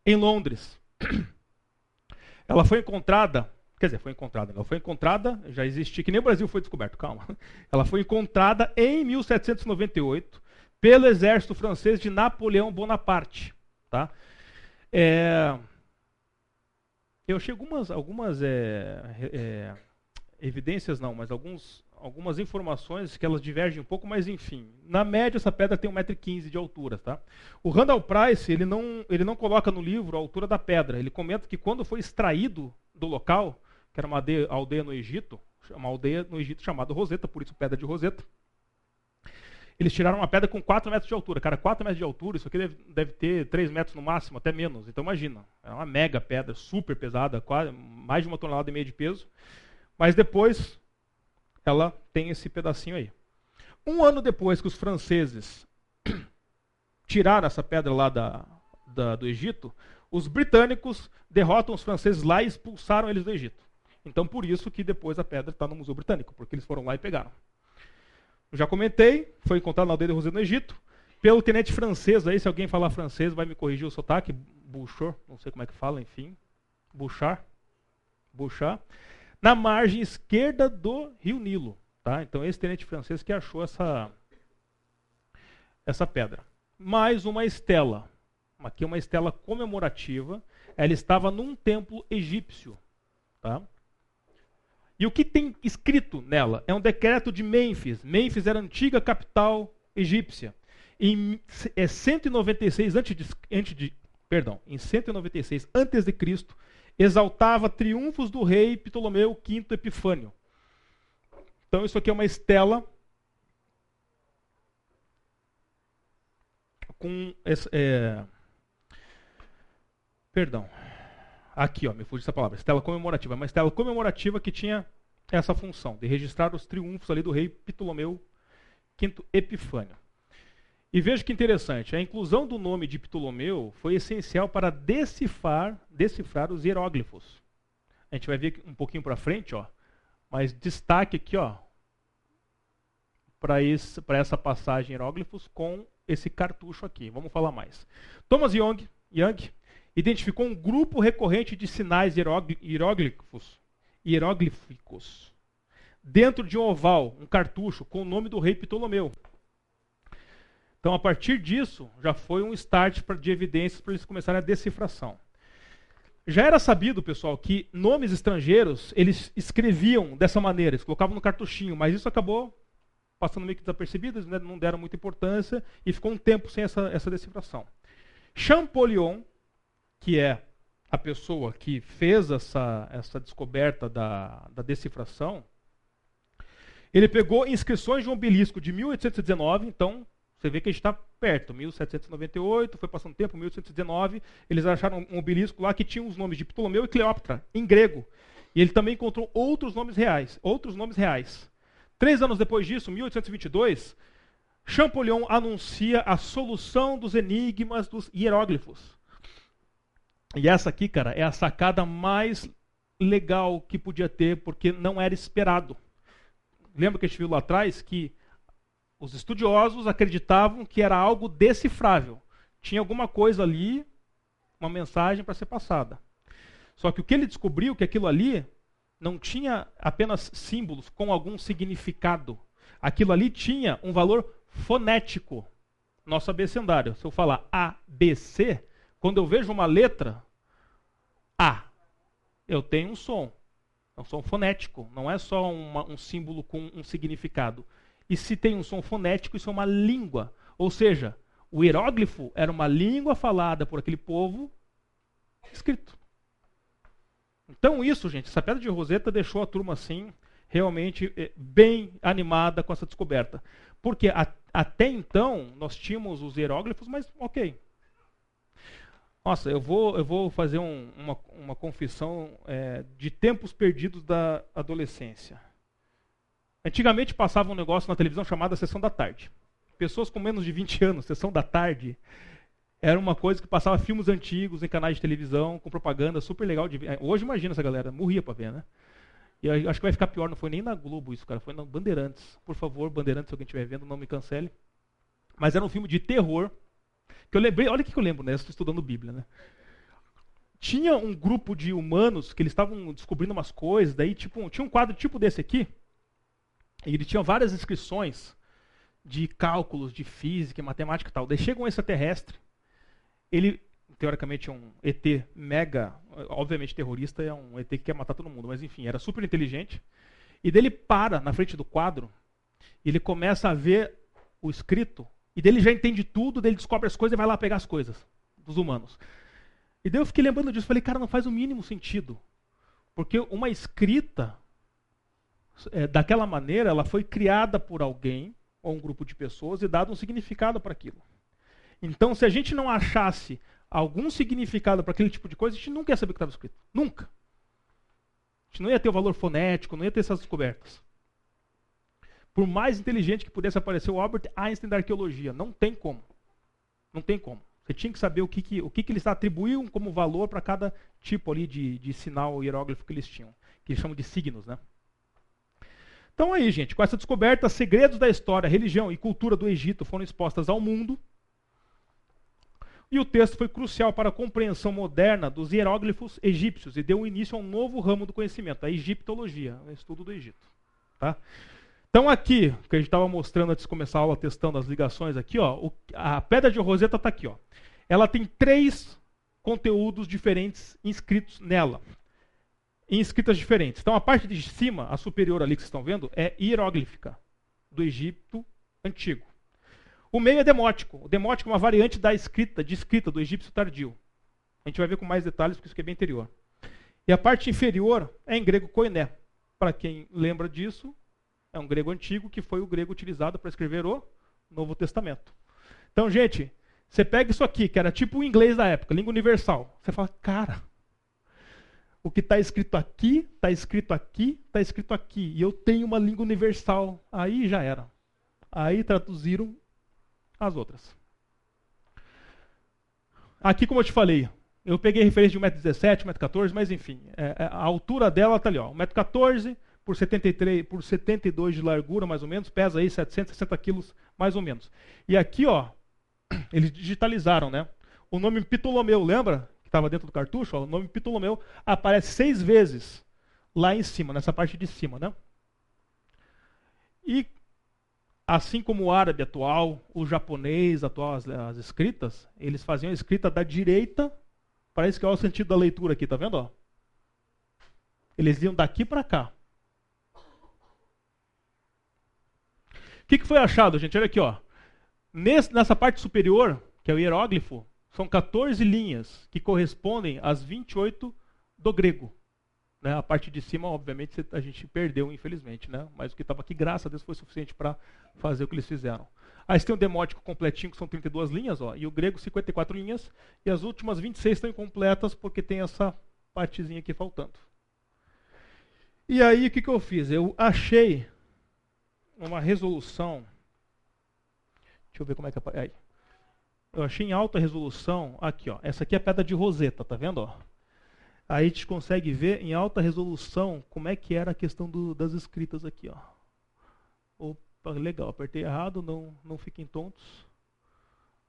em Londres. <clears throat> Ela foi encontrada Quer dizer, foi encontrada. Ela foi encontrada, já existia, que nem o Brasil foi descoberto, calma. <laughs> Ela foi encontrada em 1798 pelo exército francês de Napoleão Bonaparte. Tá? É, eu achei algumas, algumas é, é, evidências, não, mas alguns, algumas informações que elas divergem um pouco, mas enfim. Na média, essa pedra tem 1,15m de altura. Tá? O Randall Price ele não, ele não coloca no livro a altura da pedra. Ele comenta que quando foi extraído do local, que era uma aldeia, no Egito, uma aldeia no Egito chamada Roseta, por isso pedra de Roseta. Eles tiraram uma pedra com 4 metros de altura. Cara, 4 metros de altura, isso aqui deve, deve ter 3 metros no máximo, até menos. Então imagina, é uma mega pedra, super pesada, quase, mais de uma tonelada e meia de peso. Mas depois ela tem esse pedacinho aí. Um ano depois que os franceses <clears throat> tiraram essa pedra lá da, da, do Egito, os britânicos derrotam os franceses lá e expulsaram eles do Egito. Então, por isso que depois a pedra está no Museu Britânico, porque eles foram lá e pegaram. Eu já comentei, foi encontrado na aldeia de Rosé no Egito, pelo tenente francês aí, se alguém falar francês vai me corrigir o sotaque, Bouchard, não sei como é que fala, enfim, Bouchard, Bouchard, na margem esquerda do Rio Nilo, tá? Então esse tenente francês que achou essa essa pedra. Mais uma estela, aqui é uma estela comemorativa, ela estava num templo egípcio, tá? E o que tem escrito nela é um decreto de Mênfis. Mênfis era a antiga capital egípcia. Em é 196 antes de, antes de, perdão, em 196 antes de Cristo, exaltava triunfos do rei Ptolomeu V Epifânio. Então isso aqui é uma estela com é, perdão. Aqui, ó, me fugiu essa palavra. Estela comemorativa. Uma estela comemorativa que tinha essa função, de registrar os triunfos ali do rei Ptolomeu V Epifânio. E veja que interessante, a inclusão do nome de Ptolomeu foi essencial para decifrar, decifrar os hieróglifos. A gente vai ver um pouquinho para frente, ó, mas destaque aqui, ó, para essa passagem hieróglifos com esse cartucho aqui. Vamos falar mais. Thomas Young, Young identificou um grupo recorrente de sinais hieróglifos, hieróglíficos dentro de um oval, um cartucho, com o nome do rei Ptolomeu. Então, a partir disso, já foi um start de evidências para eles começarem a decifração. Já era sabido, pessoal, que nomes estrangeiros eles escreviam dessa maneira, eles colocavam no cartuchinho, mas isso acabou passando meio que desapercebido, eles não deram muita importância e ficou um tempo sem essa, essa decifração. Champollion, que é a pessoa que fez essa, essa descoberta da, da decifração, ele pegou inscrições de um obelisco de 1819, então Você vê que a gente está perto, 1798, foi passando tempo, 1819, eles acharam um obelisco lá que tinha os nomes de Ptolomeu e Cleópatra, em grego. E ele também encontrou outros nomes reais, outros nomes reais. Três anos depois disso, 1822, Champollion anuncia a solução dos enigmas dos hieróglifos. E essa aqui, cara, é a sacada mais legal que podia ter, porque não era esperado. Lembra que a gente viu lá atrás que os estudiosos acreditavam que era algo decifrável. Tinha alguma coisa ali, uma mensagem para ser passada. Só que o que ele descobriu que aquilo ali não tinha apenas símbolos com algum significado. Aquilo ali tinha um valor fonético. Nosso abecedário. Se eu falar A, B, C, quando eu vejo uma letra A, eu tenho um som. É um som fonético. Não é só uma, um símbolo com um significado. E se tem um som fonético, isso é uma língua. Ou seja, o hieróglifo era uma língua falada por aquele povo escrito. Então, isso, gente, essa pedra de Roseta deixou a turma assim, realmente eh, bem animada com essa descoberta. Porque a, até então nós tínhamos os hieróglifos, mas ok. Nossa, eu vou, eu vou fazer um, uma, uma confissão é, de tempos perdidos da adolescência. Antigamente passava um negócio na televisão chamado Sessão da Tarde. Pessoas com menos de 20 anos, Sessão da Tarde, era uma coisa que passava filmes antigos em canais de televisão, com propaganda super legal de ver. Hoje imagina essa galera, morria para ver, né? E acho que vai ficar pior, não foi nem na Globo isso, cara, foi na Bandeirantes. Por favor, Bandeirantes, se alguém estiver vendo, não me cancele. Mas era um filme de terror, que eu lembrei, olha o que eu lembro, né? Estou estudando Bíblia, né? Tinha um grupo de humanos que eles estavam descobrindo umas coisas, daí tipo, tinha um quadro tipo desse aqui, e ele tinha várias inscrições de cálculos, de física, matemática e tal. Daí chega um extraterrestre, ele, teoricamente, é um ET mega, obviamente terrorista, é um ET que quer matar todo mundo, mas enfim, era super inteligente. E dele para na frente do quadro, ele começa a ver o escrito, e dele já entende tudo, dele descobre as coisas e vai lá pegar as coisas dos humanos. E daí eu fiquei lembrando disso, falei, cara, não faz o mínimo sentido. Porque uma escrita é, daquela maneira, ela foi criada por alguém ou um grupo de pessoas e dado um significado para aquilo. Então, se a gente não achasse algum significado para aquele tipo de coisa, a gente nunca ia saber o que estava escrito. Nunca. A gente não ia ter o valor fonético, não ia ter essas descobertas. Por mais inteligente que pudesse aparecer o Albert Einstein da arqueologia, não tem como. Não tem como. Você tinha que saber o que, que, o que, que eles atribuíam como valor para cada tipo ali de, de sinal hieróglifo que eles tinham, que eles chamam de signos, né? Então aí, gente, com essa descoberta, segredos da história, religião e cultura do Egito foram expostas ao mundo. E o texto foi crucial para a compreensão moderna dos hieróglifos egípcios e deu início a um novo ramo do conhecimento, a egiptologia, o estudo do Egito. Tá? Então aqui, que a gente estava mostrando antes de começar a aula, testando as ligações aqui, ó, o, a pedra de Roseta está aqui. Ó. Ela tem três conteúdos diferentes inscritos nela em escritas diferentes. Então a parte de cima, a superior ali que vocês estão vendo, é hieróglifica, do Egito antigo. O meio é demótico. O demótico é uma variante da escrita, de escrita do egípcio tardio. A gente vai ver com mais detalhes, porque isso aqui é bem anterior. E a parte inferior é em grego koiné. Para quem lembra disso, é um grego antigo que foi o grego utilizado para escrever o Novo Testamento. Então, gente, você pega isso aqui, que era tipo o inglês da época, língua universal. Você fala, cara, o que está escrito aqui, está escrito aqui, está escrito aqui. E eu tenho uma língua universal. Aí já era. Aí traduziram as outras. Aqui, como eu te falei, eu peguei referência de 1,17m, 1,14m, mas enfim, é, é, a altura dela está ali, 1,14m por, 73, por 72 de largura, mais ou menos, pesa aí 760 quilos, mais ou menos. E aqui, ó, <clears throat> eles digitalizaram, né? O nome Ptolomeu, lembra? Estava dentro do cartucho, ó, o nome Ptolomeu aparece seis vezes lá em cima, nessa parte de cima. Né? E assim como o árabe atual, o japonês atual, as, as escritas, eles faziam a escrita da direita para esse que é o sentido da leitura aqui, tá vendo? Ó? Eles iam daqui para cá. O que, que foi achado, gente? Olha aqui, ó. Nessa parte superior, que é o hieróglifo, são 14 linhas que correspondem às 28 do grego. Né? A parte de cima, obviamente, a gente perdeu, infelizmente. Né? Mas o que estava aqui, graças a Deus, foi suficiente para fazer o que eles fizeram. Aí você tem o demótico completinho, que são 32 linhas, ó, e o grego 54 linhas, e as últimas 26 estão incompletas porque tem essa partezinha aqui faltando. E aí o que, que eu fiz? Eu achei uma resolução. Deixa eu ver como é que é. Aí. Eu achei em alta resolução. Aqui, ó. Essa aqui é a pedra de roseta, tá vendo? Ó? Aí a gente consegue ver em alta resolução como é que era a questão do, das escritas aqui, ó. Opa, legal, apertei errado, não, não fiquem tontos.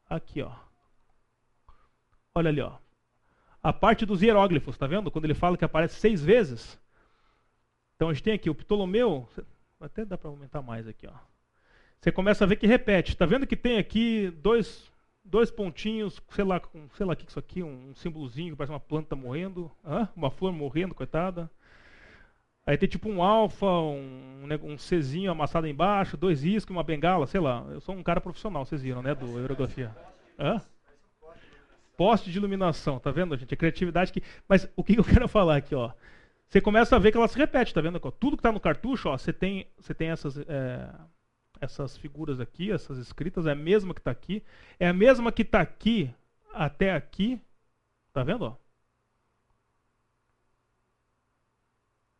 Aqui, ó. Olha ali, ó. A parte dos hieróglifos, tá vendo? Quando ele fala que aparece seis vezes. Então a gente tem aqui o Ptolomeu, até dá para aumentar mais aqui, ó. Você começa a ver que repete. Tá vendo que tem aqui dois, dois pontinhos, sei lá, um, sei lá o que é isso aqui, um, símbolozinho, parece uma planta morrendo, Hã? uma flor morrendo, coitada. Aí tem tipo um alfa, um, um Czinho amassado embaixo, dois iscos, uma bengala, sei lá. Eu sou um cara profissional, vocês viram, né, do Eurografia. Hã? Poste de iluminação, tá vendo, gente? A criatividade que. Mas o que eu quero <laughs> falar aqui, ó? Você começa a ver que ela se repete, tá vendo? Tudo que está no cartucho, ó, você tem, você tem essas, é, essas figuras aqui, essas escritas, é a mesma que está aqui. É a mesma que está aqui até aqui. Tá vendo? Ó?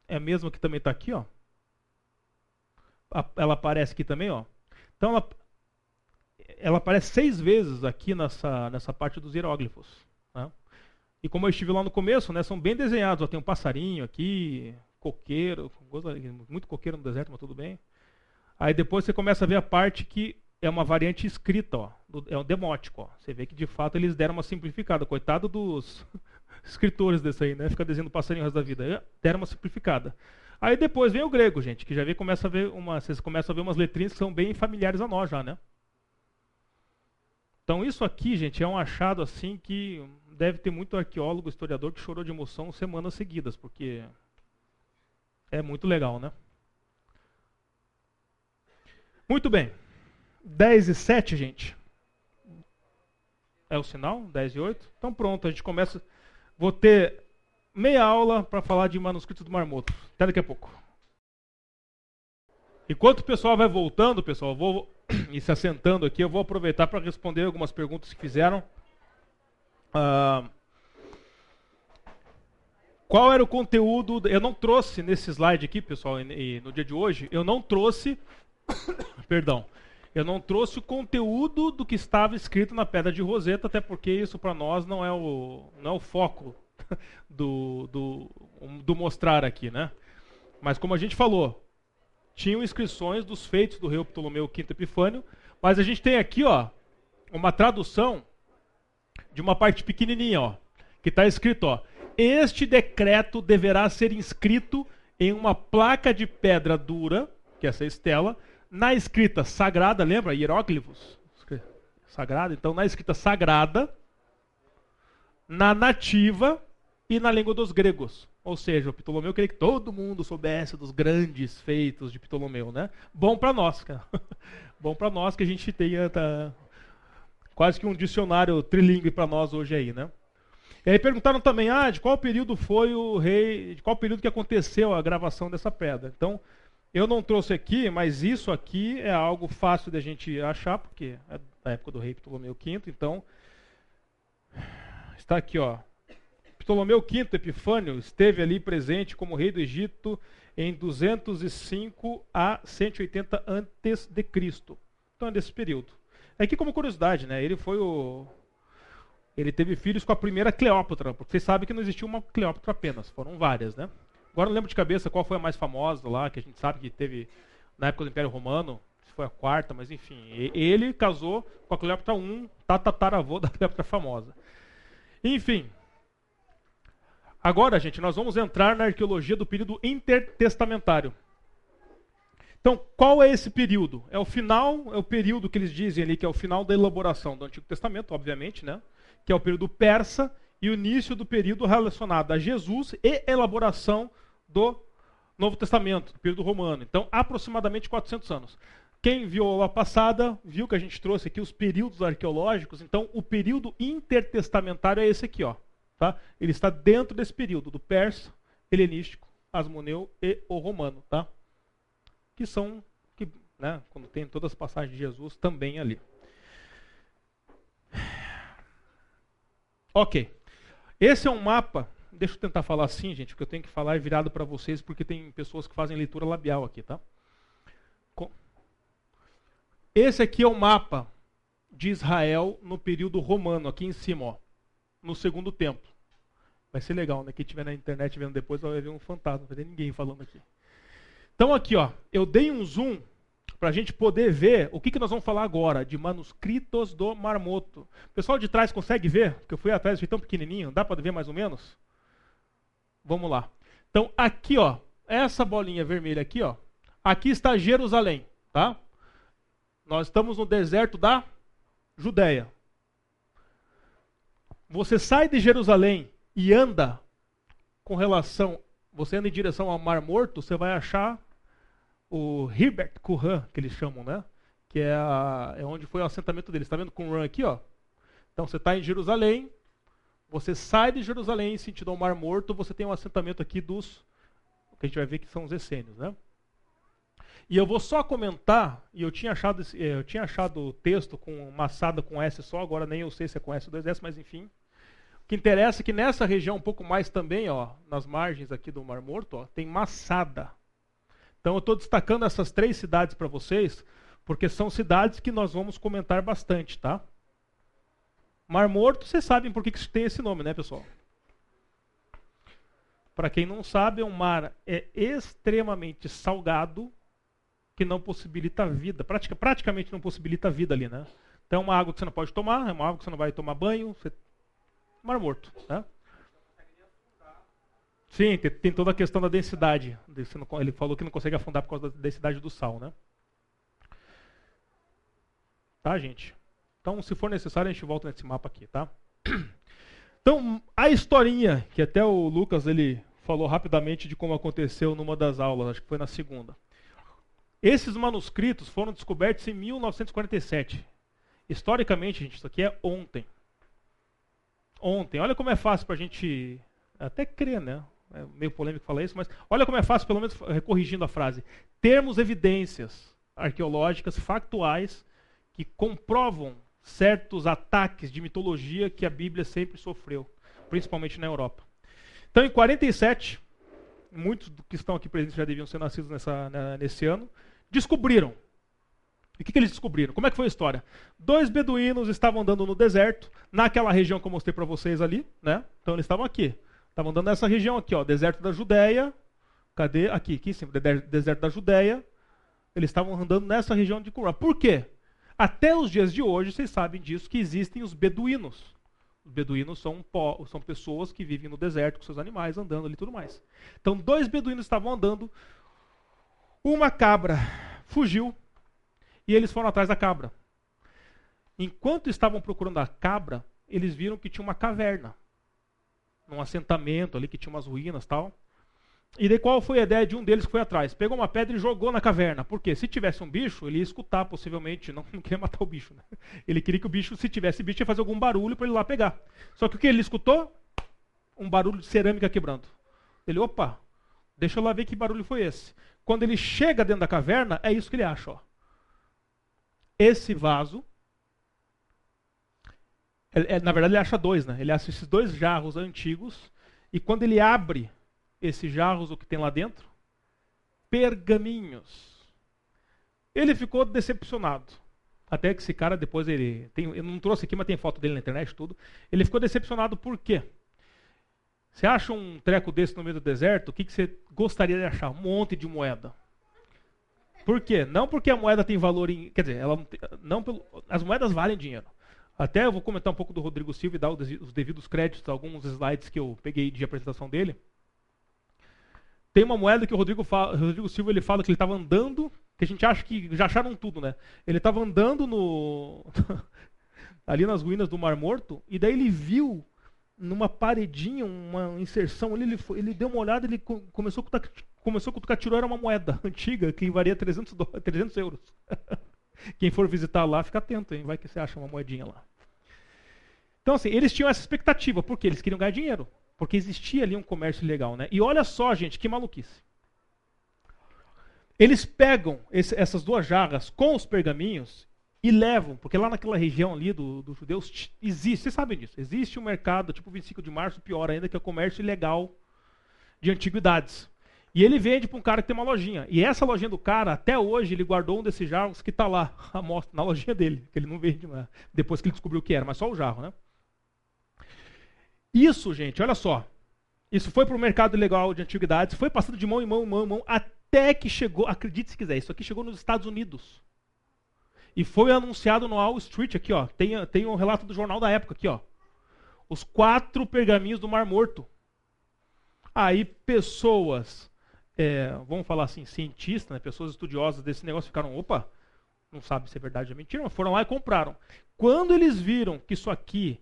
É a mesma que também está aqui, ó. Ela aparece aqui também, ó. Então ela, ela aparece seis vezes aqui nessa, nessa parte dos hieróglifos. Né? E como eu estive lá no começo, né, são bem desenhados. Ó, tem um passarinho aqui, coqueiro, muito coqueiro no deserto, mas tudo bem. Aí depois você começa a ver a parte que é uma variante escrita, ó, é um demótico. Ó. Você vê que de fato eles deram uma simplificada. Coitado dos <laughs> escritores desse aí, né? Fica desenhando passarinho o resto da vida. Deram uma simplificada. Aí depois vem o grego, gente, que já vê, começa a ver uma, vocês começam a ver umas letrinhas que são bem familiares a nós já, né? Então isso aqui, gente, é um achado assim que deve ter muito arqueólogo, historiador que chorou de emoção semanas seguidas, porque é muito legal, né? Muito bem. 10 e 7, gente. É o sinal? 10 e 8? Então pronto, a gente começa. Vou ter meia aula para falar de manuscritos do Marmoto. Até daqui a pouco. Enquanto o pessoal vai voltando, pessoal, vou <clears throat> e se assentando aqui, eu vou aproveitar para responder algumas perguntas que fizeram. Uh, qual era o conteúdo? Eu não trouxe nesse slide aqui, pessoal, e, e no dia de hoje, eu não trouxe <coughs> Perdão. Eu não trouxe o conteúdo do que estava escrito na pedra de Roseta, até porque isso para nós não é o, não é o foco <laughs> do, do, do mostrar aqui, né? Mas como a gente falou, tinham inscrições dos feitos do rei Ptolomeu V Epifânio, mas a gente tem aqui, ó, uma tradução de uma parte pequenininha, ó, que está escrito, ó, este decreto deverá ser inscrito em uma placa de pedra dura, que é essa estela, na escrita sagrada, lembra? Hieróglifos. Sagrada. Então, na escrita sagrada, na nativa e na língua dos gregos. Ou seja, o Ptolomeu queria que todo mundo soubesse dos grandes feitos de Ptolomeu, né? Bom para nós, cara. <laughs> Bom para nós que a gente tenha tá, quase que um dicionário trilingue para nós hoje aí, né? E aí perguntaram também, ah, de qual período foi o rei, de qual período que aconteceu a gravação dessa pedra. Então, eu não trouxe aqui, mas isso aqui é algo fácil de a gente achar, porque é da época do rei Ptolomeu V, então está aqui, ó. Ptolomeu V Epifânio esteve ali presente como rei do Egito em 205 a 180 antes de Cristo. Então é desse período. Aqui como curiosidade, né? Ele foi o ele teve filhos com a primeira Cleópatra, porque vocês sabem que não existiu uma Cleópatra apenas, foram várias, né? Agora não lembro de cabeça qual foi a mais famosa lá, que a gente sabe que teve na época do Império Romano, se foi a quarta, mas enfim. Ele casou com a Cleópatra I, tataravô da Cleópatra famosa. Enfim. Agora, gente, nós vamos entrar na arqueologia do período intertestamentário. Então, qual é esse período? É o final, é o período que eles dizem ali que é o final da elaboração do Antigo Testamento, obviamente, né? Que é o período persa e o início do período relacionado a Jesus e elaboração do Novo Testamento, do período romano. Então, aproximadamente 400 anos. Quem viu a aula passada, viu que a gente trouxe aqui os períodos arqueológicos. Então, o período intertestamentário é esse aqui, ó. Tá? Ele está dentro desse período do persa, helenístico, asmoneu e o romano, tá? Que são que né? Quando tem todas as passagens de Jesus também ali. Ok. Esse é um mapa. Deixa eu tentar falar assim, gente, porque eu tenho que falar virado para vocês, porque tem pessoas que fazem leitura labial aqui, tá? Esse aqui é o mapa de Israel no período romano, aqui em cima, ó, no segundo templo. Vai ser legal, né? Quem estiver na internet vendo depois vai ver um fantasma, não vai ter ninguém falando aqui. Então aqui, ó, eu dei um zoom para a gente poder ver o que, que nós vamos falar agora de manuscritos do Marmoto. O pessoal de trás consegue ver? Porque eu fui atrás, foi tão pequenininho, dá para ver mais ou menos? Vamos lá. Então aqui, ó, essa bolinha vermelha aqui, ó, aqui está Jerusalém, tá? Nós estamos no deserto da Judéia. Você sai de Jerusalém e anda com relação, você anda em direção ao Mar Morto, você vai achar o Herbert Qumran, que eles chamam, né? Que é, a, é onde foi o assentamento deles. Está vendo Qumran aqui, ó? Então você está em Jerusalém, você sai de Jerusalém em sentido ao Mar Morto, você tem um assentamento aqui dos, que a gente vai ver que são os essênios, né? E eu vou só comentar, e eu tinha achado, eh, eu tinha achado o texto com massada com S só, agora nem eu sei se é com S ou 2S, mas enfim. O que interessa é que nessa região um pouco mais também, ó, nas margens aqui do Mar Morto, ó, tem massada. Então eu estou destacando essas três cidades para vocês, porque são cidades que nós vamos comentar bastante, tá? Mar Morto, vocês sabem por que, que tem esse nome, né, pessoal? Para quem não sabe, é um mar é extremamente salgado, que não possibilita vida, pratica, praticamente não possibilita vida ali, né? Então é uma água que você não pode tomar, é uma água que você não vai tomar banho, você... mar morto, né? Sim, tem, toda a questão da densidade. Ele falou que não consegue afundar por causa da densidade do sal, né? Tá, gente? Então, se for necessário, a gente volta nesse mapa aqui, tá? <clears throat> Então, a historinha, que até o Lucas ele falou rapidamente de como aconteceu numa das aulas, acho que foi na segunda. Esses manuscritos foram descobertos em 1947. Historicamente, gente, isso aqui é ontem. Ontem. Olha como é fácil para a gente até crer, né? É meio polêmico falar isso, mas olha como é fácil, pelo menos corrigindo a frase, termos evidências arqueológicas factuais que comprovam certos ataques de mitologia que a Bíblia sempre sofreu, principalmente na Europa. Então, em 47, muitos que estão aqui presentes já deviam ser nascidos nessa, nesse ano, descobriram. E o que, que, eles descobriram? Como é que foi a história? Dois beduínos estavam andando no deserto, naquela região que eu mostrei para vocês ali, né? Então eles estavam aqui. Estavam andando nessa região aqui, ó, deserto da Judéia. Cadê? Aqui, aqui cima, deserto da Judéia. Eles estavam andando nessa região de Curá. Por quê? Até os dias de hoje, vocês sabem disso, que existem os beduínos. Os beduínos são, são pessoas que vivem no deserto com seus animais, andando ali e tudo mais. Então, dois beduínos estavam andando uma cabra fugiu e eles foram atrás da cabra. Enquanto estavam procurando a cabra, eles viram que tinha uma caverna, num assentamento ali que tinha umas ruínas tal. E daí qual foi a ideia de um deles que foi atrás? Pegou uma pedra e jogou na caverna. Por quê? Se tivesse um bicho, ele ia escutar possivelmente, não, <laughs> não queria matar o bicho. Né? Ele queria que o bicho, se tivesse bicho, ia fazer algum barulho para ele lá pegar. Só que o que ele escutou? Um barulho de cerâmica quebrando. Ele, opa, deixa eu lá ver que barulho foi esse. Quando ele chega dentro da caverna, é isso que ele acha. Ó. Esse vaso. É, é, na verdade, ele acha dois, né? Ele acha esses dois jarros antigos. E quando ele abre esses jarros, o que tem lá dentro? Pergaminhos. Ele ficou decepcionado. Até que esse cara depois ele. Tem, eu não trouxe aqui, mas tem foto dele na internet tudo. Ele ficou decepcionado por quê? Você acha um treco desse no meio do deserto, o que, que você gostaria de achar? Um monte de moeda. Por quê? Não porque a moeda tem valor em. Quer dizer, ela não pelo, as moedas valem dinheiro. Até eu vou comentar um pouco do Rodrigo Silva e dar os devidos créditos a alguns slides que eu peguei de apresentação dele. Tem uma moeda que o Rodrigo, fala, Rodrigo Silva ele fala que ele estava andando, que a gente acha que já acharam tudo, né? Ele estava andando no <laughs> ali nas ruínas do Mar Morto e daí ele viu numa paredinha, uma inserção ali, ele, ele deu uma olhada, ele começou a cutucar, começou a cutucar, tirou, era uma moeda <laughs> antiga que valia 300, 300 euros. <laughs> Quem for visitar lá, fica atento, hein? vai que você acha uma moedinha lá. Então, assim, eles tinham essa expectativa, porque eles queriam ganhar dinheiro, porque existia ali um comércio legal, né? E olha só, gente, que maluquice. Eles pegam esse, essas duas jarras com os pergaminhos e levam, porque lá naquela região ali dos do judeus existe, vocês sabem disso, existe um mercado, tipo 25 de março, pior ainda, que é o comércio ilegal de antiguidades. E ele vende para um cara que tem uma lojinha. E essa lojinha do cara, até hoje, ele guardou um desses jarros que está lá, <laughs> na lojinha dele, que ele não vende mais, depois que ele descobriu o que era, mas só o jarro, né? Isso, gente, olha só. Isso foi para o mercado ilegal de antiguidades, foi passando de mão em mão, mão em mão, até que chegou, acredite se quiser, isso aqui chegou nos Estados Unidos. E foi anunciado no Wall Street aqui, ó. Tem, tem um relato do jornal da época aqui, ó. Os quatro pergaminhos do Mar Morto. Aí pessoas, é, vamos falar assim, cientistas, né, pessoas estudiosas desse negócio ficaram, opa, não sabe se é verdade ou mentira, mas foram lá e compraram. Quando eles viram que isso aqui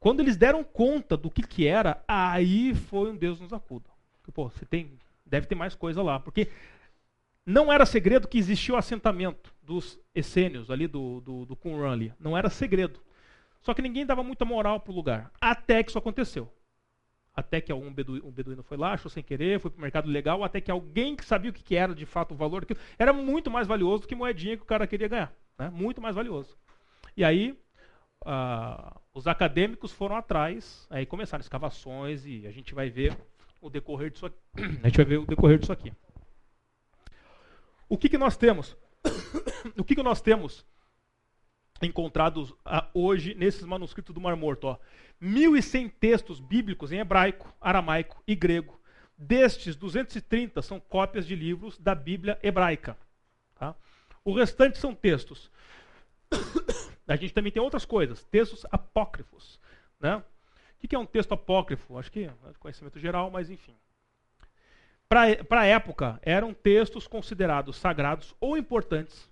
quando eles deram conta do que, que era, aí foi um Deus nos acuda. Pô, você tem, deve ter mais coisa lá. Porque não era segredo que existia o assentamento dos essênios ali do, do, do Qumran ali. Não era segredo. Só que ninguém dava muita moral para o lugar. Até que isso aconteceu. Até que um beduíno, um beduíno foi lá, achou sem querer, foi para o mercado legal, até que alguém que sabia o que, que era de fato o valor daquilo, era muito mais valioso do que moedinha que o cara queria ganhar. Né? Muito mais valioso. E aí ah, os acadêmicos foram atrás, aí começaram escavações e a gente vai ver o decorrer disso aqui. <clears throat> A gente vai ver o decorrer disso aqui. O que, que nós temos? <coughs> o que, que nós temos encontrados ah, hoje nesses manuscritos do Mar Morto? Ó. 1.100 textos bíblicos em hebraico, aramaico e grego. Destes, 230 são cópias de livros da Bíblia hebraica. Tá? O restante são textos <coughs> a gente também tem outras coisas, textos apócrifos. Né? O que é um texto apócrifo? Acho que é conhecimento geral, mas enfim. Para a época, eram textos considerados sagrados ou importantes,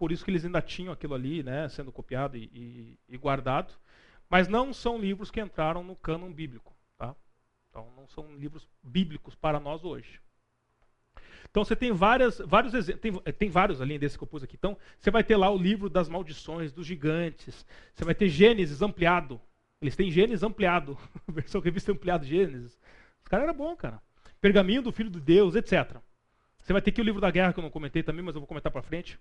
por isso que eles ainda tinham aquilo ali, né, sendo copiado e, e, e guardado, mas não são livros que entraram no cânon bíblico. Tá? Então, não são livros bíblicos para nós hoje. Então você tem várias, vários exemplos, tem, tem, vários além desse que eu pus aqui. Então você vai ter lá o livro das maldições, dos gigantes. Você vai ter Gênesis ampliado. Eles têm Gênesis ampliado, <laughs> versão revista ampliado Gênesis. Os caras eram bons, cara. Pergaminho do Filho de Deus, etc. Você vai ter aqui o livro da guerra que eu não comentei também, mas eu vou comentar para frente.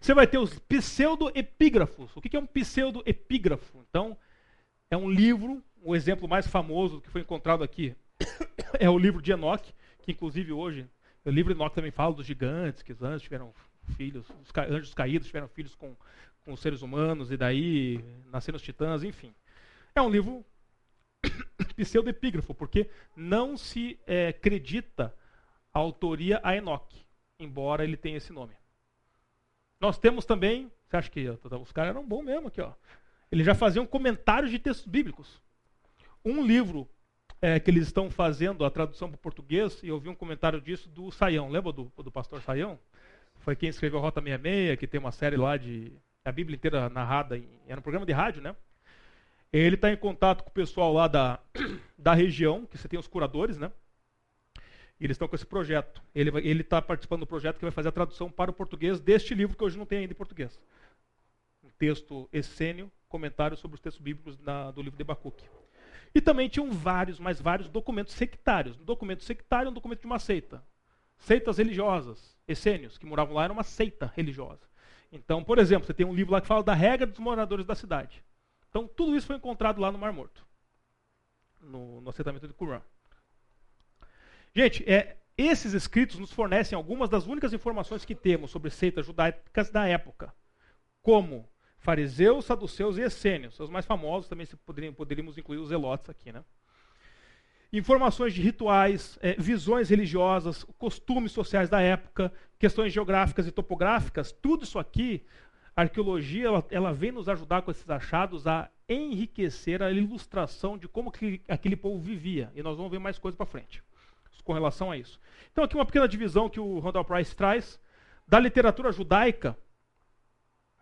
Você vai ter os pseudo-epígrafos. O que é um pseudo-epígrafo? Então, é um livro, o exemplo mais famoso que foi encontrado aqui <coughs> é o livro de Enoque, que inclusive hoje o livro Enoch também fala dos gigantes, que os anjos tiveram filhos, os anjos caídos tiveram filhos com, com os seres humanos, e daí nasceram os titãs, enfim. É um livro <coughs> pseudo-epígrafo, porque não se é, acredita a autoria a Enoque, embora ele tenha esse nome. Nós temos também, você acha que os caras eram bons mesmo aqui, ó. Eles já faziam comentários de textos bíblicos. Um livro é, que eles estão fazendo a tradução para o português, e eu vi um comentário disso do Saião. Lembra do, do pastor Saião? Foi quem escreveu Rota 66, que tem uma série lá de. a Bíblia inteira narrada, em, era um programa de rádio, né? Ele está em contato com o pessoal lá da, <coughs> da região, que você tem os curadores, né? E eles estão com esse projeto. Ele está participando do projeto que vai fazer a tradução para o português deste livro que hoje não tem ainda em português. Um texto essênio, comentário sobre os textos bíblicos na, do livro de Abacuque. E também tinham vários, mais vários documentos sectários. Um documento sectário é um documento de uma seita. Seitas religiosas. Essênios, que moravam lá, era uma seita religiosa. Então, por exemplo, você tem um livro lá que fala da regra dos moradores da cidade. Então, tudo isso foi encontrado lá no Mar Morto. No, no assentamento de Qumran. Gente, é, esses escritos nos fornecem algumas das únicas informações que temos sobre seitas judaicas da época. Como fariseus, saduceus e essênios. Os mais famosos também poderiam, poderíamos incluir os zelotes aqui. Né? Informações de rituais, é, visões religiosas, costumes sociais da época, questões geográficas e topográficas, tudo isso aqui, a arqueologia ela, ela vem nos ajudar com esses achados a enriquecer a ilustração de como que aquele povo vivia. E nós vamos ver mais coisas para frente com relação a isso. Então aqui uma pequena divisão que o Randall Price traz da literatura judaica,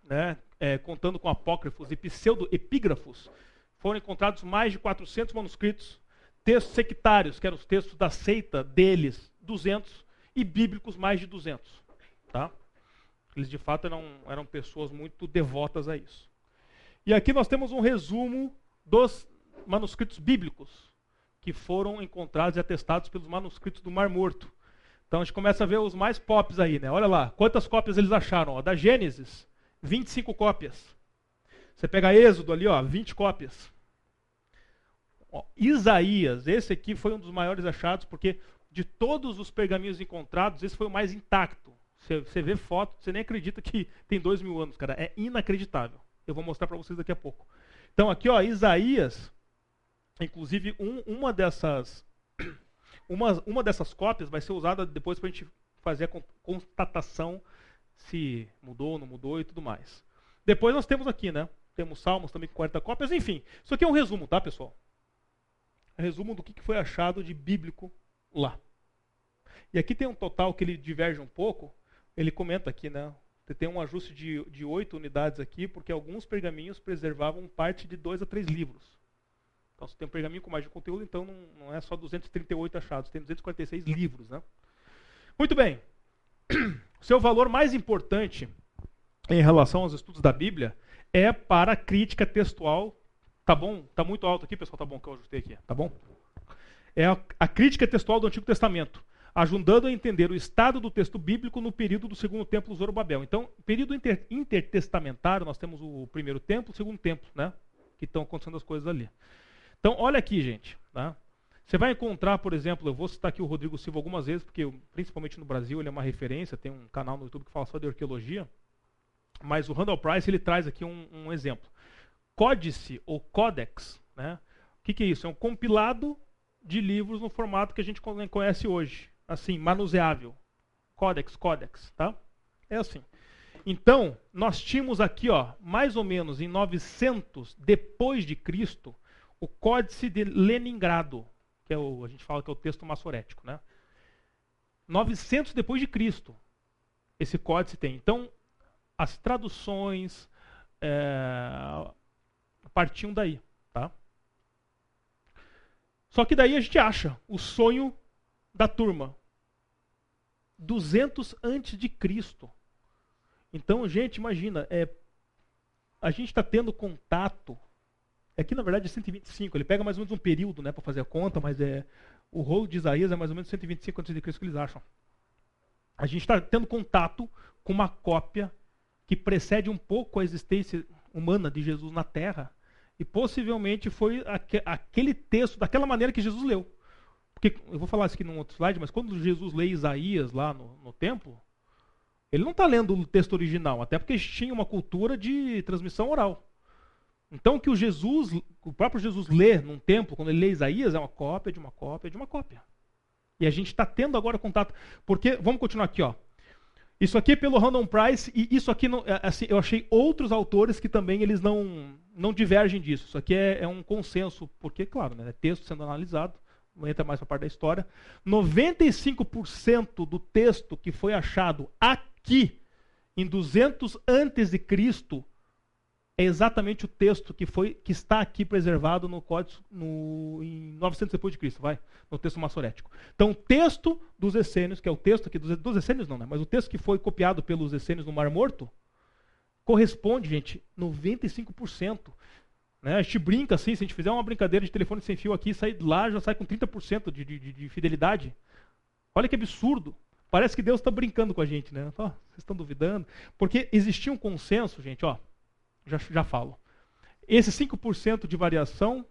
né, é, contando com apócrifos e pseudo-epígrafos, foram encontrados mais de 400 manuscritos, textos sectários, que eram os textos da seita deles, 200, e bíblicos mais de 200. Tá? Eles de fato eram, eram pessoas muito devotas a isso. E aqui nós temos um resumo dos manuscritos bíblicos que foram encontrados e atestados pelos manuscritos do Mar Morto. Então a gente começa a ver os mais pops aí, né? Olha lá, quantas cópias eles acharam? Ó, da Gênesis, 25 cópias. Você pega Êxodo ali, ó, 20 cópias. Ó, Isaías, esse aqui foi um dos maiores achados, porque de todos os pergaminhos encontrados, esse foi o mais intacto. Você, vê foto, você nem acredita que tem dois mil anos, cara. É inacreditável. Eu vou mostrar para vocês daqui a pouco. Então aqui, ó, Isaías, inclusive um, uma dessas <clears throat> uma, uma dessas cópias vai ser usada depois para a gente fazer a constatação se mudou, ou não mudou e tudo mais. Depois nós temos aqui, né? Temos Salmos também com 40 cópias, enfim. Isso aqui é um resumo, tá, pessoal? Resumo do que foi achado de bíblico lá. E aqui tem um total que ele diverge um pouco. Ele comenta aqui, né? Tem um ajuste de, de 8 unidades aqui, porque alguns pergaminhos preservavam parte de dois a três livros. Então, se tem um pergaminho com mais de conteúdo, então não, não é só 238 achados, tem 246 livros. Né? Muito bem. O <clears throat> seu valor mais importante em relação aos estudos da Bíblia é para a crítica textual. Tá bom? Tá muito alto aqui, pessoal? Tá bom que eu ajustei aqui. Tá bom? É a, a crítica textual do Antigo Testamento, ajudando a entender o estado do texto bíblico no período do segundo templo Zorobabel. Então, período inter, intertestamentário, nós temos o primeiro templo, o segundo templo, né? Que estão acontecendo as coisas ali. Então, olha aqui, gente. Tá? Você vai encontrar, por exemplo, eu vou citar aqui o Rodrigo Silva algumas vezes, porque principalmente no Brasil ele é uma referência, tem um canal no YouTube que fala só de arqueologia. Mas o Randall Price ele traz aqui um, um exemplo. Códice ou Codex, né? o que, que é isso? É um compilado de livros no formato que a gente conhece hoje, assim, manuseável. Codex, Codex, tá? É assim. Então, nós tínhamos aqui, ó, mais ou menos em 900 depois de Cristo, o Códice de Leningrado, que é o, a gente fala que é o texto massorético, né? 900 depois de Cristo, esse códice tem. Então, as traduções é, partiam daí, tá? Só que daí a gente acha o sonho da turma. 200 antes de Cristo. Então, gente, imagina, é, a gente está tendo contato Aqui, na verdade, é 125. Ele pega mais ou menos um período né, para fazer a conta, mas é o rolo de Isaías é mais ou menos 125 antes de Cristo que eles acham. A gente está tendo contato com uma cópia que precede um pouco a existência humana de Jesus na Terra. E possivelmente foi aquele texto, daquela maneira que Jesus leu. Porque, eu vou falar isso aqui num outro slide, mas quando Jesus lê Isaías lá no, no templo, ele não está lendo o texto original, até porque tinha uma cultura de transmissão oral. Então o que o Jesus, o próprio Jesus lê num templo, quando ele lê Isaías, é uma cópia de uma cópia de uma cópia. E a gente está tendo agora contato. Porque, vamos continuar aqui, ó. Isso aqui é pelo Random Price, e isso aqui, não, é, assim, eu achei outros autores que também eles não, não divergem disso. Isso aqui é, é um consenso, porque, claro, né, é texto sendo analisado, não entra mais para a parte da história. 95% do texto que foi achado aqui, em 200 antes de Cristo, é exatamente o texto que foi que está aqui preservado no código no, em 900 depois de Cristo, vai, no texto massorético. Então, o texto dos essênios, que é o texto aqui dos, dos essênios não, né, mas o texto que foi copiado pelos essênios no Mar Morto, corresponde, gente, 95%. Né? A gente brinca assim, se a gente fizer uma brincadeira de telefone sem fio aqui, sair de lá já sai com 30% de, de, de fidelidade. Olha que absurdo. Parece que Deus está brincando com a gente, né? Oh, vocês estão duvidando? Porque existia um consenso, gente, ó já, já falo. Esse 5% de variação,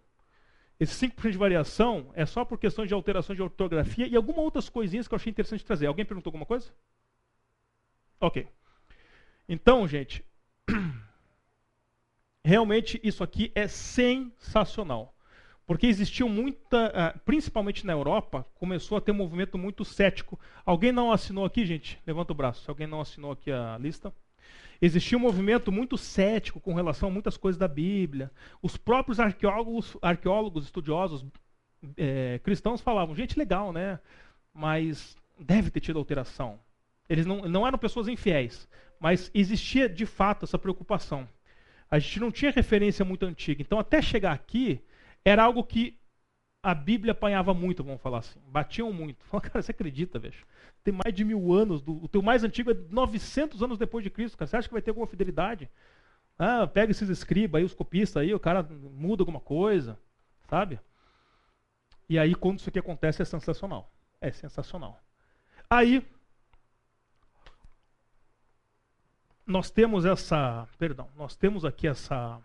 esse 5% de variação é só por questões de alteração de ortografia e algumas outras coisinhas que eu achei interessante trazer. Alguém perguntou alguma coisa? Ok. Então, gente, <clears throat> realmente isso aqui é sensacional. Porque existiu muita, ah, principalmente na Europa, começou a ter um movimento muito cético. Alguém não assinou aqui, gente? Levanta o braço. Alguém não assinou aqui a lista? Existia um movimento muito cético com relação a muitas coisas da Bíblia. Os próprios arqueólogos, arqueólogos estudiosos é, cristãos falavam: gente, legal, né? Mas deve ter tido alteração. Eles não, não eram pessoas infiéis, mas existia de fato essa preocupação. A gente não tinha referência muito antiga. Então, até chegar aqui, era algo que a Bíblia apanhava muito, vamos falar assim. Batiam muito. Cara, você acredita, velho? Tem mais de mil anos. Do, o teu mais antigo é 900 anos depois de Cristo, cara. Você acha que vai ter alguma fidelidade? Ah, pega esses escribas aí, os copistas aí, o cara muda alguma coisa, sabe? E aí, quando isso aqui acontece, é sensacional. É sensacional. Aí, nós temos essa, perdão, nós temos aqui essa,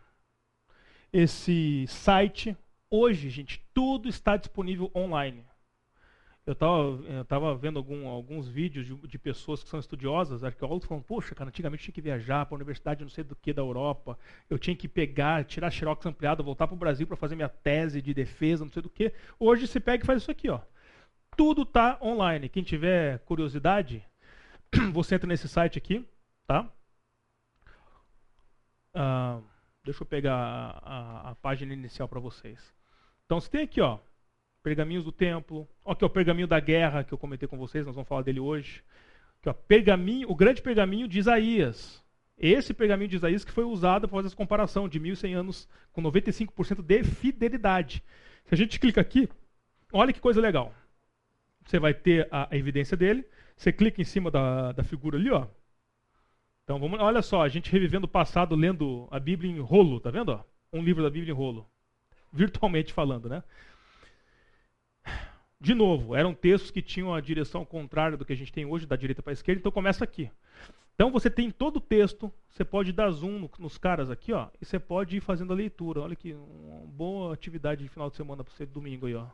esse site. Hoje, gente, tudo está disponível online. Eu estava vendo algum, alguns vídeos de, de, pessoas que são estudiosas, arqueólogos, falando, poxa, cara, antigamente eu tinha que viajar para a universidade não sei do que da Europa, eu tinha que pegar, tirar xerox ampliado, voltar para o Brasil para fazer minha tese de defesa, não sei do que. Hoje você pega e faz isso aqui, ó. Tudo está online. Quem tiver curiosidade, <clears throat> você entra nesse site aqui, tá? Ah, deixa eu pegar a, a, a página inicial para vocês. Então você tem aqui, ó, pergaminhos do templo. Ó, o pergaminho da guerra que eu comentei com vocês, nós vamos falar dele hoje. Aqui, ó, pergaminho, o grande pergaminho de Isaías. Esse pergaminho de Isaías que foi usado para fazer essa comparação de 1100 anos com 95% de fidelidade. Se a gente clica aqui, olha que coisa legal. Você vai ter a, a evidência dele. Você clica em cima da, da figura ali, ó. Então vamos, olha só, a gente revivendo o passado lendo a Bíblia em rolo, tá vendo? Ó? Um livro da Bíblia em rolo, virtualmente falando, né? De novo, eram textos que tinham a direção contrária do que a gente tem hoje, da direita para a esquerda, então começa aqui. Então você tem todo o texto, você pode dar zoom nos caras aqui, ó, e você pode ir fazendo a leitura. Olha que uma boa atividade de final de semana para você domingo aí, ó.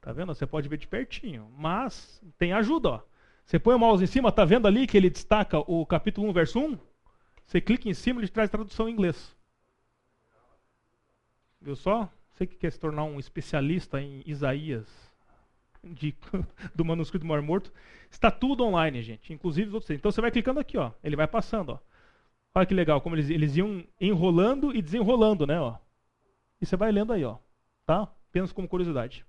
Tá vendo? Você pode ver de pertinho, mas tem ajuda, ó. Você põe o mouse em cima, tá vendo ali que ele destaca o capítulo 1, verso 1? Você clica em cima, ele traz tradução em inglês. Viu só? Você que quer se tornar um especialista em Isaías, de, <laughs> do manuscrito do Mar Morto, está tudo online, gente, inclusive os outros. Então você vai clicando aqui, ó, ele vai passando, ó. Olha que legal, como eles, eles iam enrolando e desenrolando, né, ó. E você vai lendo aí, ó, tá? Apenas como curiosidade.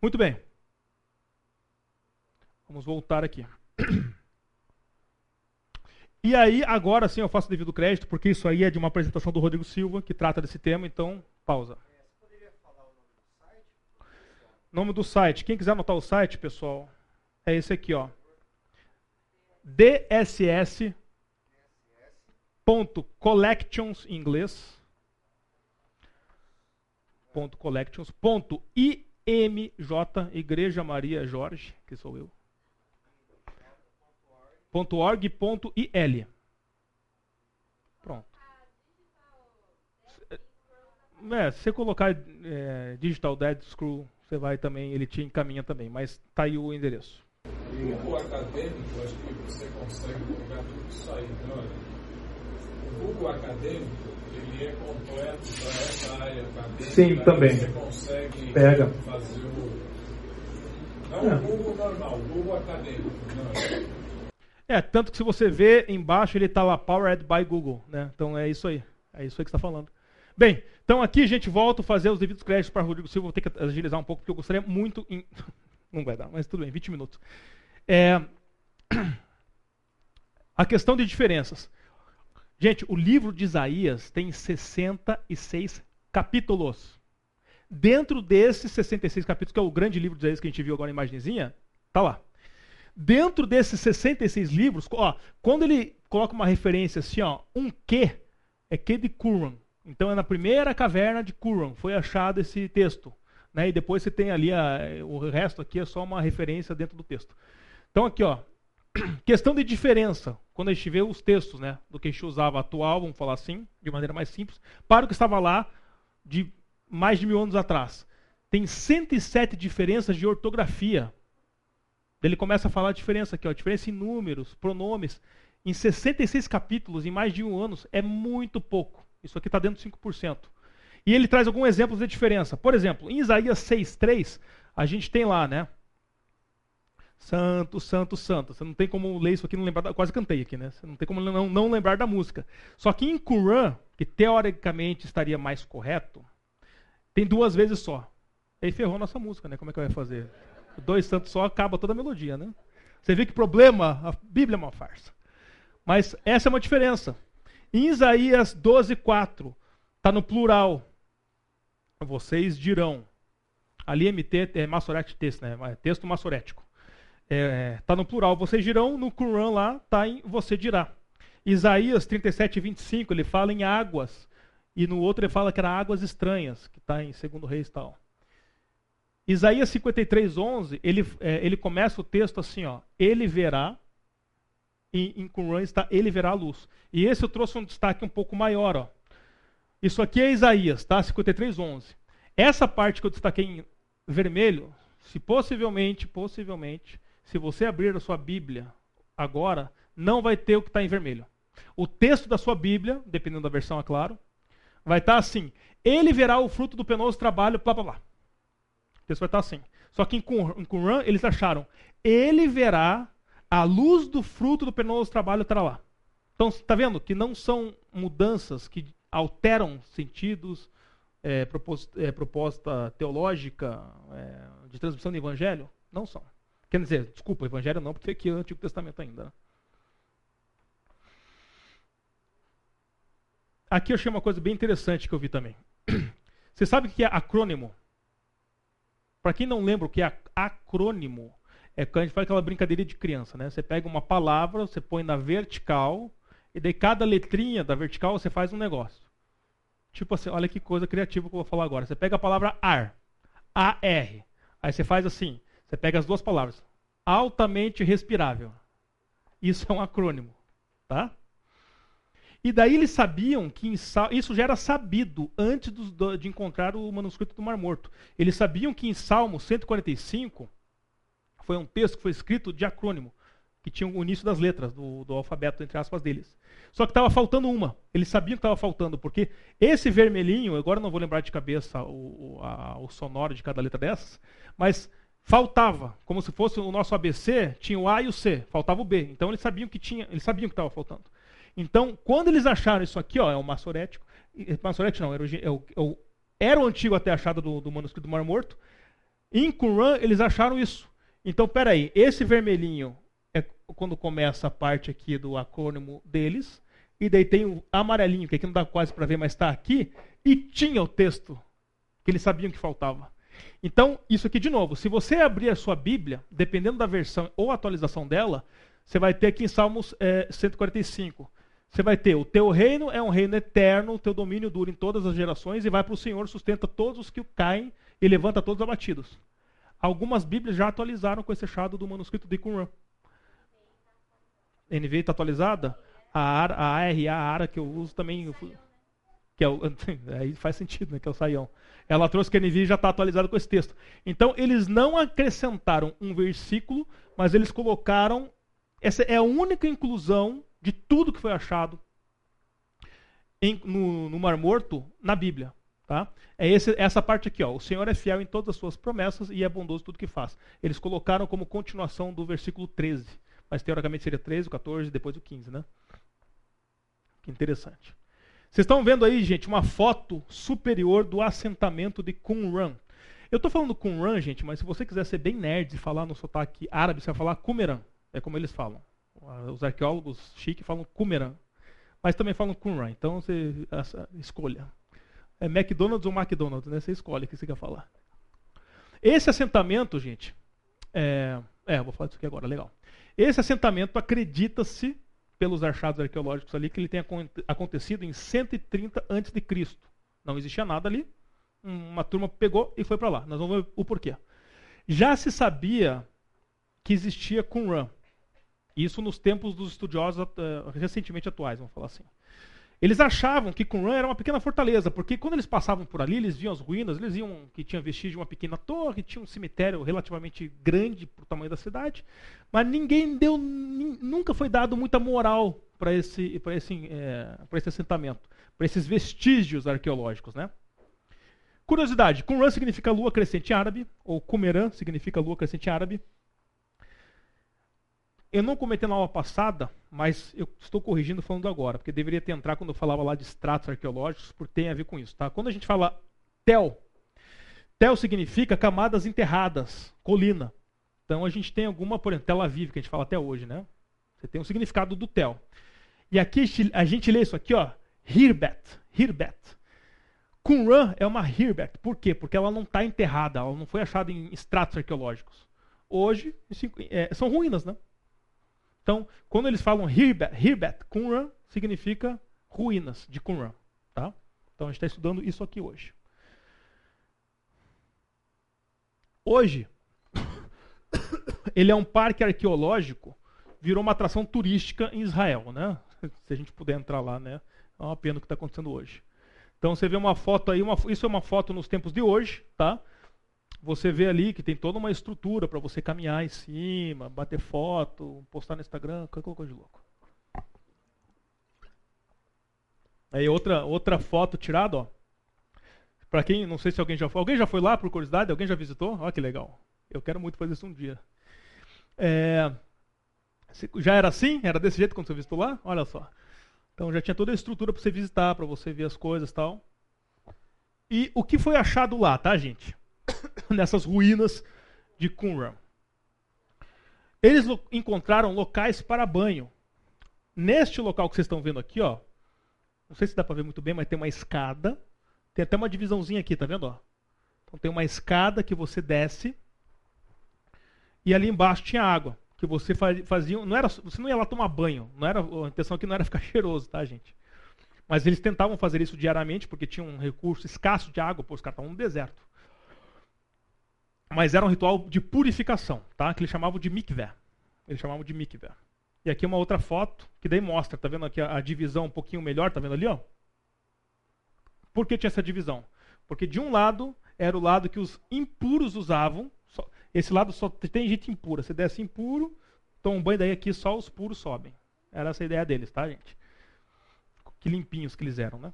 Muito bem. Vamos voltar aqui. <clears throat> E aí, agora sim, eu faço devido crédito, porque isso aí é de uma apresentação do Rodrigo Silva, que trata desse tema, então, pausa. Nome do site. Quem quiser anotar o site, pessoal, é esse aqui, ó. dss.collections em inglês. Ponto collections. Ponto IMJ, Igreja Maria Jorge, que sou eu .org.il. Pronto. É, se você colocar é, Digital Dead Screw, você vai também, ele te encaminha também, mas tá aí o endereço. O acadêmico, acho que você consegue colocar tudo isso aí, é? O Google acadêmico, ele é completo para essa área acadêmica. Sim, também. Você consegue Pega. fazer o. Não É. o Google normal, o Google acadêmico. Não é? Tanto que se você vê embaixo ele está lá Powered by Google, né? Então é isso aí. É isso aí que está falando. Bem, então aqui gente volta a fazer os devidos créditos para Rodrigo Silva. Vou ter que agilizar um pouco porque eu gostaria muito. Em... <laughs> Não vai dar, mas tudo bem, 20 minutos. É... <clears throat> A questão de diferenças. Gente, o livro de Isaías tem 66 capítulos. Dentro desses 66 capítulos, que é o grande livro de Isaías que a gente viu agora na imagenzinha, tá lá. Dentro desses 66 livros, ó, quando ele coloca uma referência assim, ó, um que é que de Qumran. Então é na primeira caverna de Qumran foi achado esse texto, né? E depois você tem ali a, o resto aqui é só uma referência dentro do texto. Então aqui, ó, <clears throat> questão de diferença, quando a gente vê os textos, né, do que a gente usava atual, vamos falar assim, de maneira mais simples, para o que estava lá de mais de mil anos atrás. Tem 107 diferenças de ortografia. Ele começa a falar a diferença aqui, ó, diferença em números, pronomes. Em 66 capítulos, em mais de um ano, é muito pouco. Isso aqui está dentro de 5%. E ele traz alguns exemplos de diferença. Por exemplo, em Isaías 6,3, a gente tem lá, né? Santo, santo, santo. Você não tem como ler isso aqui não lembrar. Da... Quase cantei aqui, né? Você não tem como não, não lembrar da música. Só que em Quran, que teoricamente estaria mais correto, tem duas vezes só. Aí ferrou nossa música, né? Como é que vai fazer? Dois santos só acaba toda a melodia, né? Você vê que problema? A Bíblia é uma farsa. Mas essa é uma diferença. Em Isaías 12:4 está no plural. Vocês dirão. Ali MT é massorete texto, né? É Texto massorético. Está é, tá no plural. Vocês dirão. No Quran lá está em você dirá. Isaías 37:25 ele fala em águas e no outro ele fala que era águas estranhas, que está em Segundo Reis tal. Isaías 53, 11, ele, é, ele começa o texto assim, ó. Ele verá, em, em Qumran está, ele verá a luz. E esse eu trouxe um destaque um pouco maior, ó. Isso aqui é Isaías, tá? 53, 11. Essa parte que eu destaquei em vermelho, se possivelmente, possivelmente, se você abrir a sua Bíblia agora, não vai ter o que está em vermelho. O texto da sua Bíblia, dependendo da versão, é claro, vai estar tá assim: Ele verá o fruto do penoso trabalho, blá blá blá. O texto vai estar assim. Só que em Qumran eles acharam: Ele verá a luz do fruto do penoso trabalho, estará lá. Então, está vendo que não são mudanças que alteram sentidos, é, proposta, é, proposta teológica é, de transmissão do evangelho? Não são. Quer dizer, desculpa, evangelho não, porque aqui é o Antigo Testamento ainda. Né? Aqui eu achei uma coisa bem interessante que eu vi também. <clears throat> Você sabe o que é acrônimo? Para quem não lembra o que é acrônimo, é quando a gente faz aquela brincadeira de criança, né? Você pega uma palavra, você põe na vertical, e daí cada letrinha da vertical você faz um negócio. Tipo assim, olha que coisa criativa que eu vou falar agora. Você pega a palavra ar, A-R. Aí você faz assim, você pega as duas palavras. Altamente respirável. Isso é um acrônimo, tá? E daí eles sabiam que isso já era sabido antes do, de encontrar o manuscrito do Mar Morto. Eles sabiam que em Salmo 145 foi um texto que foi escrito de acrônimo, que tinha o início das letras do, do alfabeto, entre aspas, deles. Só que estava faltando uma. Eles sabiam que estava faltando, porque esse vermelhinho, agora não vou lembrar de cabeça o, a, o sonoro de cada letra dessas, mas faltava, como se fosse o nosso ABC, tinha o A e o C, faltava o B. Então eles sabiam que tinha, eles sabiam que estava faltando. Então, quando eles acharam isso aqui, ó, é o maçorético, maçorético não, era o, é o, é o, era o antigo até achado do, do manuscrito do Mar Morto, em Qumran eles acharam isso. Então, peraí, esse vermelhinho é quando começa a parte aqui do acrônimo deles, e daí tem o amarelinho, que aqui não dá quase para ver, mas está aqui, e tinha o texto que eles sabiam que faltava. Então, isso aqui de novo, se você abrir a sua Bíblia, dependendo da versão ou atualização dela, você vai ter aqui em Salmos é, 145. Você vai ter: o teu reino é um reino eterno, o teu domínio dura em todas as gerações, e vai para o Senhor, sustenta todos os que caem e levanta todos os abatidos. Algumas Bíblias já atualizaram com esse achado do manuscrito de Qumran. NVI está atualizada? A ARA, a ARA, a ARA que eu uso também. Que é o, <laughs> aí faz sentido, né? Que é o Saião. Ela trouxe que a NVI já está atualizada com esse texto. Então, eles não acrescentaram um versículo, mas eles colocaram. Essa é a única inclusão de tudo que foi achado em, no, no, Mar Morto na Bíblia. Tá? É esse, essa parte aqui. Ó. O Senhor é fiel em todas as suas promessas e é bondoso tudo que faz. Eles colocaram como continuação do versículo 13. Mas teoricamente seria 13, o 14 e depois o 15. Né? Que interessante. Vocês estão vendo aí, gente, uma foto superior do assentamento de Qumran. Eu estou falando Qumran, gente, mas se você quiser ser bem nerd e falar no sotaque árabe, você vai falar Qumran. É como eles falam. Os arqueólogos chique falam Qumran, mas também falam Qumran. Então você escolha. É McDonald's ou McDonald's, né? Você escolhe o que você quer falar. Esse assentamento, gente, é, é, vou falar disso aqui agora, legal. Esse assentamento acredita-se pelos achados arqueológicos ali que ele tenha acontecido em 130 a.C. Não existia nada ali. Uma turma pegou e foi para lá. Nós vamos ver o porquê. Já se sabia que existia Qumran. Isso nos tempos dos estudiosos uh, recentemente atuais, vamos falar assim. Eles achavam que Qumran era uma pequena fortaleza, porque quando eles passavam por ali, eles viam as ruínas, eles viam que tinha vestígio de uma pequena torre, tinha um cemitério relativamente grande para o tamanho da cidade, mas ninguém deu, nunca foi dado muita moral para esse, esse, é, esse assentamento, para esses vestígios arqueológicos, né? Curiosidade: Qumran significa lua crescente árabe, ou Qumran significa lua crescente árabe. Eu não comentei na aula passada, mas eu estou corrigindo falando agora, porque deveria ter entrado quando eu falava lá de estratos arqueológicos, porque tem a ver com isso. Tá? Quando a gente fala tel, tel significa camadas enterradas, colina. Então a gente tem alguma, por exemplo, Tel Aviv, que a gente fala até hoje, né? Você tem um significado do tel. E aqui a gente lê isso aqui, ó, Hirbet, Hirbet. Qumran é uma Hirbet. Por quê? Porque ela não está enterrada, ela não foi achada em estratos arqueológicos. Hoje, é, são ruínas, né? Então, quando eles falam Hirbet, Qumran, significa ruínas de Qumran. Tá? Então, a gente está estudando isso aqui hoje. Hoje, <coughs> ele é um parque arqueológico, virou uma atração turística em Israel, né? <laughs> Se a gente puder entrar lá, né? É uma pena o que está acontecendo hoje. Então você vê uma foto aí, uma, isso é uma foto nos tempos de hoje, tá? Você vê ali que tem toda uma estrutura para você caminhar em cima, bater foto, postar no Instagram, qualquer coisa de louco. Aí outra outra foto tirada, ó. Para quem, não sei se alguém já foi, alguém já foi lá por curiosidade, alguém já visitou? Olha que legal. Eu quero muito fazer isso um dia. É, já era assim? Era desse jeito quando você visitou lá? Olha só. Então já tinha toda a estrutura para você visitar, para você ver as coisas tal. E o que foi achado lá, tá, gente? <coughs> Nessas ruínas de Qumran. Eles lo encontraram locais para banho. Neste local que vocês estão vendo aqui, ó. Não sei se dá para ver muito bem, mas tem uma escada. Tem até uma divisãozinha aqui, tá vendo? Ó? Então tem uma escada que você desce. E ali embaixo tinha água que você fazia, não era, você não ia lá tomar banho, não era, a intenção aqui não era ficar <laughs> cheiroso, tá, gente? Mas eles tentavam fazer isso diariamente porque tinha um recurso escasso de água, pois os caras estavam no deserto. Mas era um ritual de purificação, tá? Que eles chamavam de mikveh. Eles chamavam de mikveh. E aqui uma outra foto que daí mostra, tá vendo aqui a, divisão um pouquinho melhor, tá vendo ali, ó? Por que tinha essa divisão? Porque de um lado era o lado que os impuros usavam esse lado só tem gente impura. Se desce impuro, toma um banho, daí aqui só os puros sobem. Era essa a ideia deles, tá, gente? Que limpinhos que eles eram, né?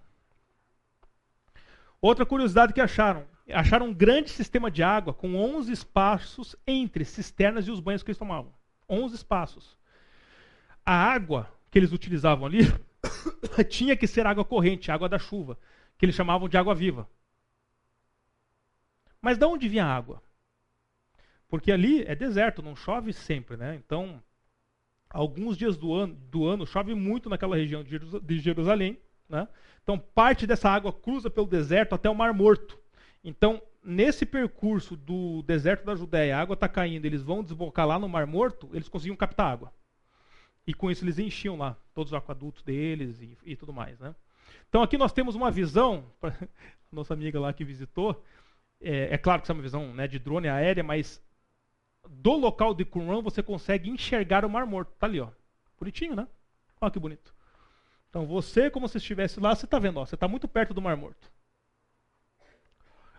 Outra curiosidade que acharam. Acharam um grande sistema de água com 11 espaços entre cisternas e os banhos que eles tomavam. 11 espaços. A água que eles utilizavam ali <coughs> tinha que ser água corrente, água da chuva, que eles chamavam de água viva. Mas de onde vinha a água? Porque ali é deserto, não chove sempre, né? Então, alguns dias do ano, do ano chove muito naquela região de Jerusalém, né? Então, parte dessa água cruza pelo deserto até o Mar Morto. Então, nesse percurso do deserto da Judéia, a água está caindo, eles vão desbocar lá no Mar Morto, eles conseguiam captar água. E com isso eles enchiam lá todos os aquadutos deles e, e tudo mais, né? Então aqui nós temos uma visão, <laughs> nossa amiga lá que visitou, é, é, claro que isso é uma visão né, de drone aérea, mas do local de Qumran você consegue enxergar o Mar Morto. Tá ali, ó. Bonitinho, né? Olha que bonito. Então você, como se estivesse lá, você está vendo, ó, você está muito perto do Mar Morto.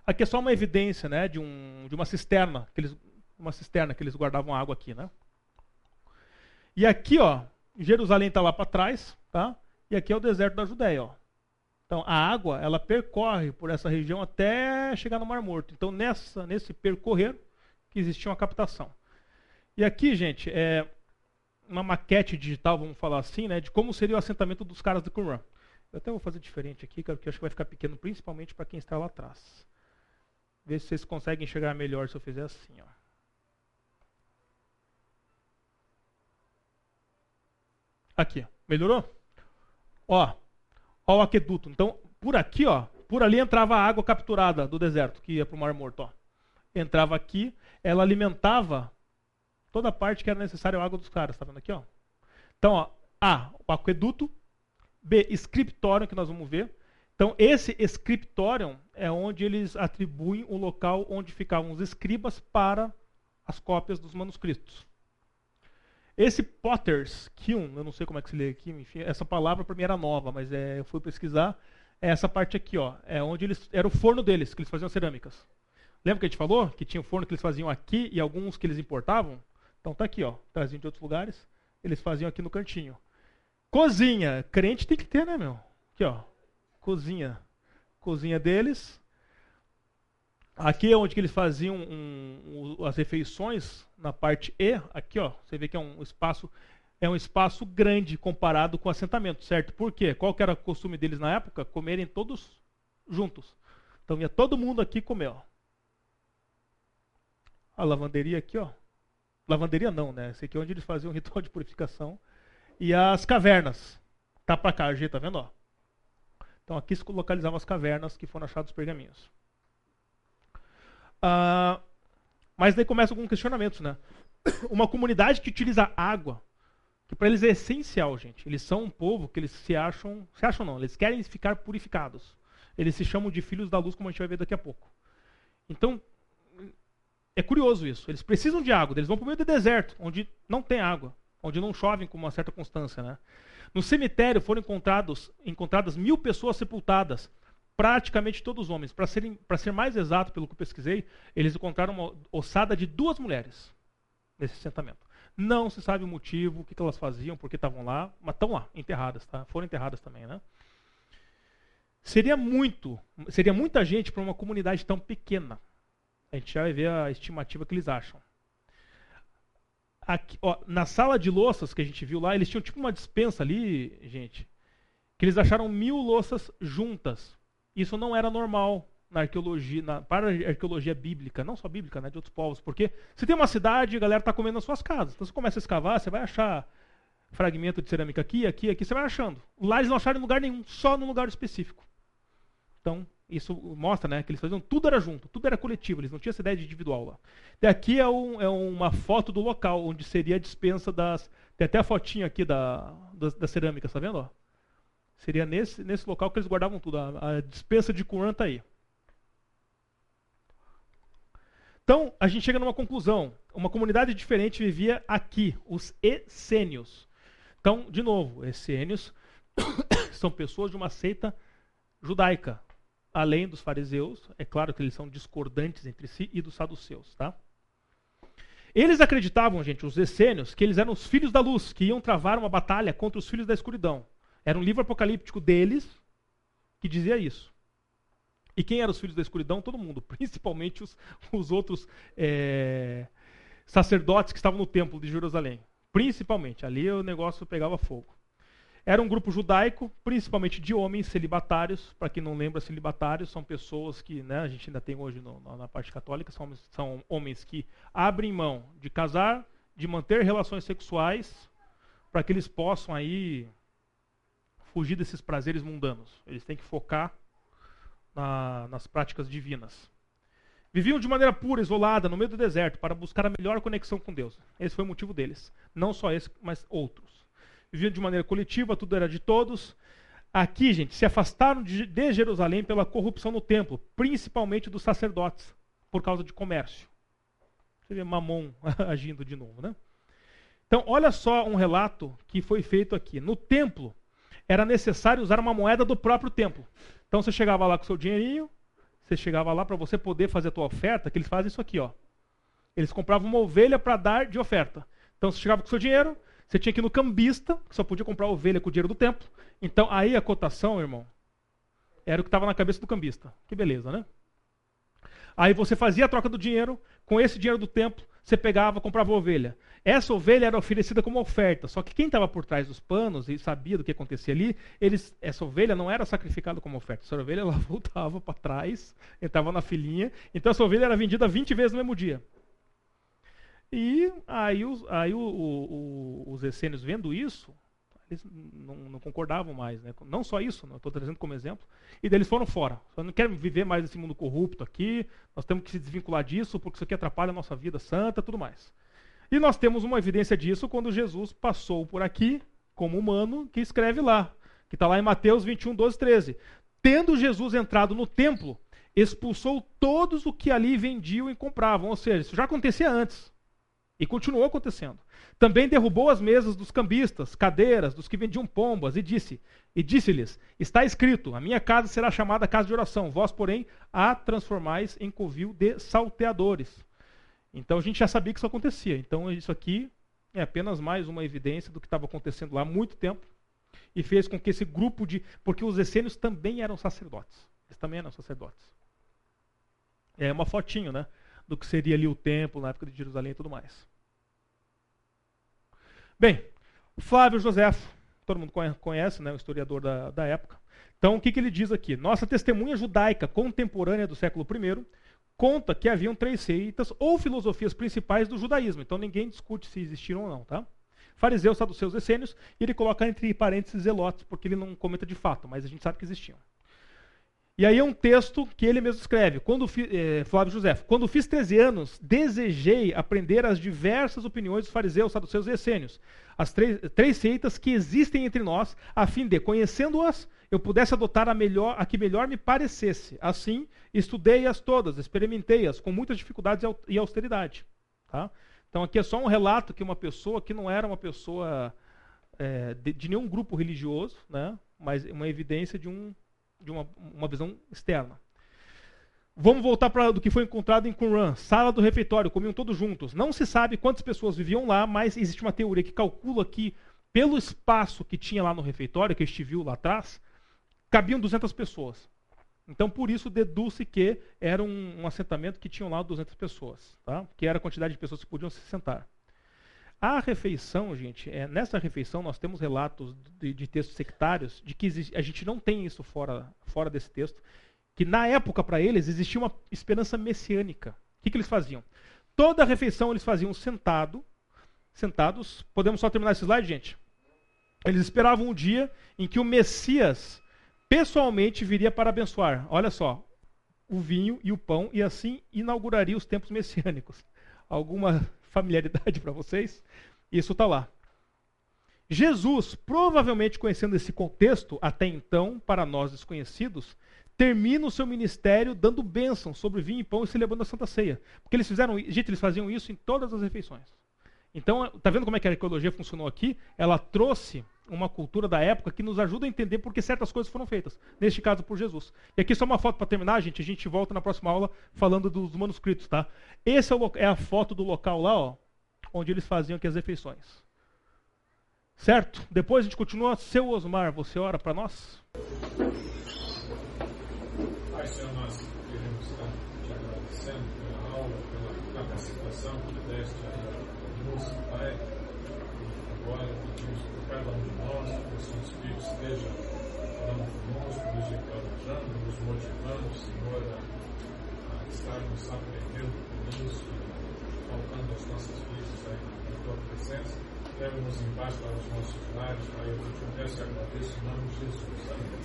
Aqui é só uma evidência, né, de, um, de uma cisterna, que eles, uma cisterna que eles guardavam água aqui, né? E aqui, ó, Jerusalém está lá para trás, tá? E aqui é o deserto da Judéia, ó. Então a água, ela percorre por essa região até chegar no Mar Morto. Então nessa, nesse percorrer, que existia uma captação. E aqui, gente, é uma maquete digital, vamos falar assim, né, de como seria o assentamento dos caras do Qumran. Eu até vou fazer diferente aqui, porque acho que vai ficar pequeno, principalmente para quem está lá atrás. Ver se vocês conseguem enxergar melhor se eu fizer assim. Ó. Aqui, melhorou? Ó, ó o aqueduto. Então, por aqui, ó, por ali entrava a água capturada do deserto, que ia para o Mar Morto. Ó. Entrava aqui, ela alimentava toda a parte que era necessária a água dos caras, tá vendo aqui, ó? Então, ó, A, o aqueduto, B, scriptorium, que nós vamos ver. Então, esse scriptorium é onde eles atribuem o local onde ficavam os escribas para as cópias dos manuscritos. Esse Potter's Kiln, eu não sei como é que se lê aqui, enfim, essa palavra para mim era nova, mas é, eu fui pesquisar. É essa parte aqui, ó, é onde eles era o forno deles, que eles faziam cerâmicas. Lembra que a gente falou que tinha o forno que eles faziam aqui e alguns que eles importavam? Então tá aqui, ó. Traziam de outros lugares, eles faziam aqui no cantinho. Cozinha. Crente tem que ter, né, meu? Aqui, ó. Cozinha. Cozinha deles. Aqui é onde que eles faziam um, um, as refeições, na parte E. Aqui, ó. Você vê que é um espaço é um espaço grande comparado com o assentamento, certo? Por quê? Qual que era o costume deles na época? Comerem todos juntos. Então ia todo mundo aqui comer, ó. A lavanderia aqui, ó. Lavanderia não, né? Esse aqui é onde eles faziam o ritual de purificação. E as cavernas. Tá pra cá, G, tá vendo, ó? Então aqui se localizavam as cavernas que foram achados os pergaminhos. Ah, mas daí começa alguns questionamentos, né? <coughs> Uma comunidade que utiliza água, que para eles é essencial, gente. Eles são um povo que eles se acham, se acham não, eles querem ficar purificados. Eles se chamam de filhos da luz, como a gente vai ver daqui a pouco. Então, É curioso isso. Eles precisam de água, eles vão para o meio do deserto, onde não tem água, onde não chove com uma certa constância. Né? No cemitério foram encontrados, encontradas mil pessoas sepultadas, praticamente todos homens. Para ser mais exato, pelo que eu pesquisei, eles encontraram uma ossada de duas mulheres nesse assentamento. Não se sabe o motivo, o que, que elas faziam, por que estavam lá, mas estão lá, enterradas, tá? Foram enterradas também, né? Seria muito, seria muita gente para uma comunidade tão pequena. A gente já vai ver a estimativa que eles acham. Aqui, ó, na sala de louças que a gente viu lá, eles tinham tipo uma dispensa ali, gente, que eles acharam mil louças juntas. Isso não era normal na arqueologia, na, para a arqueologia bíblica, não só bíblica, né, de outros povos, porque você tem uma cidade, a galera está comendo nas suas casas. Então você começa a escavar, você vai achar fragmento de cerâmica aqui, aqui, aqui, você vai achando. Lá eles não acharam em lugar nenhum, só num lugar específico. Então, isso mostra né, que eles faziam tudo era junto, tudo era coletivo, eles não tinham essa ideia de individual lá. Daqui é, um, é uma foto do local, onde seria a dispensa das. Tem até a fotinha aqui da, da, cerâmica, está vendo? Ó? Seria nesse, nesse local que eles guardavam tudo. A, a dispensa de Qumran está aí. Então, a gente chega numa conclusão. Uma comunidade diferente vivia aqui, os essênios. Então, de novo, essênios <coughs> são pessoas de uma seita judaica, além dos fariseus. É claro que eles são discordantes entre si e dos saduceus, tá? Eles acreditavam, gente, os essênios, que eles eram os filhos da luz, que iam travar uma batalha contra os filhos da escuridão. Era um livro apocalíptico deles que dizia isso. E quem eram os filhos da escuridão? Todo mundo, <laughs> principalmente os, os outros é, sacerdotes que estavam no templo de Jerusalém. Principalmente, ali o negócio pegava fogo. Era um grupo judaico, principalmente de homens celibatários. Para quem não lembra, celibatários são pessoas que né, a gente ainda tem hoje no, na parte católica, são, são homens que abrem mão de casar, de manter relações sexuais, para que eles possam aí fugir desses prazeres mundanos. Eles têm que focar na, nas práticas divinas. Viviam de maneira pura, isolada, no meio do deserto, para buscar a melhor conexão com Deus. Esse foi o motivo deles. Não só esse, mas outros. Viviam de maneira coletiva, tudo era de todos. Aqui, gente, se afastaram de, de Jerusalém pela corrupção no templo, principalmente dos sacerdotes, por causa de comércio. Você vê Mamon <laughs> agindo de novo, né? Então, olha só um relato que foi feito aqui. No templo, era necessário usar uma moeda do próprio templo. Então você chegava lá com seu dinheirinho, você chegava lá para você poder fazer a tua oferta, que eles fazem isso aqui, ó. Eles compravam uma ovelha para dar de oferta. Então você chegava com seu dinheiro, você tinha que ir no cambista, que só podia comprar ovelha com o dinheiro do templo. Então aí a cotação, irmão, era o que estava na cabeça do cambista. Que beleza, né? Aí você fazia a troca do dinheiro, com esse dinheiro do templo, você pegava, comprava ovelha. Essa ovelha era oferecida como oferta, só que quem estava por trás dos panos e sabia do que acontecia ali, eles, essa ovelha não era sacrificada como oferta. Essa ovelha ela <laughs> voltava para trás, entrava na filinha, então essa ovelha era vendida 20 vezes no mesmo dia. E aí, os, aí o, o, os essênios vendo isso, eles não, não, concordavam mais. Né? Não só isso, estou trazendo como exemplo. E daí eles foram fora. Não querem viver mais nesse mundo corrupto aqui, nós temos que se desvincular disso, porque isso aqui atrapalha a nossa vida santa tudo mais. E nós temos uma evidência disso quando Jesus passou por aqui, como humano, que escreve lá, que está lá em Mateus 21, 12, 13. Tendo Jesus entrado no templo, expulsou todos o que ali vendiam e compravam. Ou seja, isso já acontecia antes. E continuou acontecendo. Também derrubou as mesas dos cambistas, cadeiras, dos que vendiam pombas, e disse: E disse-lhes: Está escrito: A minha casa será chamada casa de oração, vós, porém, a transformais em covil de salteadores. Então a gente já sabia que isso acontecia. Então isso aqui é apenas mais uma evidência do que estava acontecendo lá há muito tempo e fez com que esse grupo de. Porque os essênios também eram sacerdotes. Eles também eram sacerdotes. É uma fotinho, né? Do que seria ali o templo na época de Jerusalém e tudo mais. Bem, Flávio Joséfo, todo mundo conhece, né, o historiador da, da época. Então, o que, que ele diz aqui? Nossa testemunha judaica contemporânea do século I conta que haviam três seitas ou filosofias principais do judaísmo. Então ninguém discute se existiram ou não, tá? Fariseus, saduceus, essênios, e ele coloca entre parênteses zelotes, porque ele não comenta de fato, mas a gente sabe que existiam. E aí é um texto que ele mesmo escreve, quando eh, Flávio José, quando fiz 13 anos, desejei aprender as diversas opiniões dos fariseus, saduceus e essênios, as três, seitas que existem entre nós, a fim de, conhecendo-as, eu pudesse adotar a, melhor, a que melhor me parecesse. Assim, estudei-as todas, experimentei-as, com muitas dificuldades e austeridade. Tá? Então, aqui é só um relato que uma pessoa que não era uma pessoa é, de, de, nenhum grupo religioso, né? mas uma evidência de, um, de uma, uma visão externa. Vamos voltar para do que foi encontrado em Qumran, sala do refeitório, comiam todos juntos. Não se sabe quantas pessoas viviam lá, mas existe uma teoria que calcula que, pelo espaço que tinha lá no refeitório, que a gente viu lá atrás, cabiam 200 pessoas. Então, por isso, deduz-se que era um, um, assentamento que tinham lá 200 pessoas, tá? que era a quantidade de pessoas que podiam se sentar. A refeição, gente, é, nessa refeição nós temos relatos de, de textos sectários de que existe, a gente não tem isso fora, fora desse texto, que na época para eles existia uma esperança messiânica. O que, que eles faziam? Toda a refeição eles faziam sentado, sentados. Podemos só terminar esse slide, gente? Eles esperavam um dia em que o Messias pessoalmente viria para abençoar. Olha só, o vinho e o pão e assim inauguraria os tempos messiânicos. Alguma familiaridade <laughs> para vocês? Isso está lá. Jesus, provavelmente conhecendo esse contexto, até então, para nós desconhecidos, termina o seu ministério dando bênção sobre vinho e pão e celebrando a Santa Ceia. Porque eles fizeram, gente, eles faziam isso em todas as refeições. Então, tá vendo como é que a arqueologia funcionou aqui? Ela trouxe uma cultura da época que nos ajuda a entender por que certas coisas foram feitas. Neste caso, por Jesus. E aqui só uma foto para terminar, gente. A gente volta na próxima aula falando dos manuscritos, tá? Essa é, é a foto do local lá, ó, onde eles faziam aqui as refeições. Certo? Depois a gente continua. Seu Osmar, você ora para nós? Pai, Senhor, nós queremos estar te agradecendo pela aula, pela capacitação que deste a nos, Pai. Agora pedimos cada um de nós que o seu Espírito esteja falando conosco, nos encorajando, nos motivando, Senhor, a, a estarmos aprendendo com isso, colocando as nossas vidas aí na tua presença. Leva-nos em paz para os nossos lares, Pai. Eu te peço e agradeço em nome de Jesus. Amém.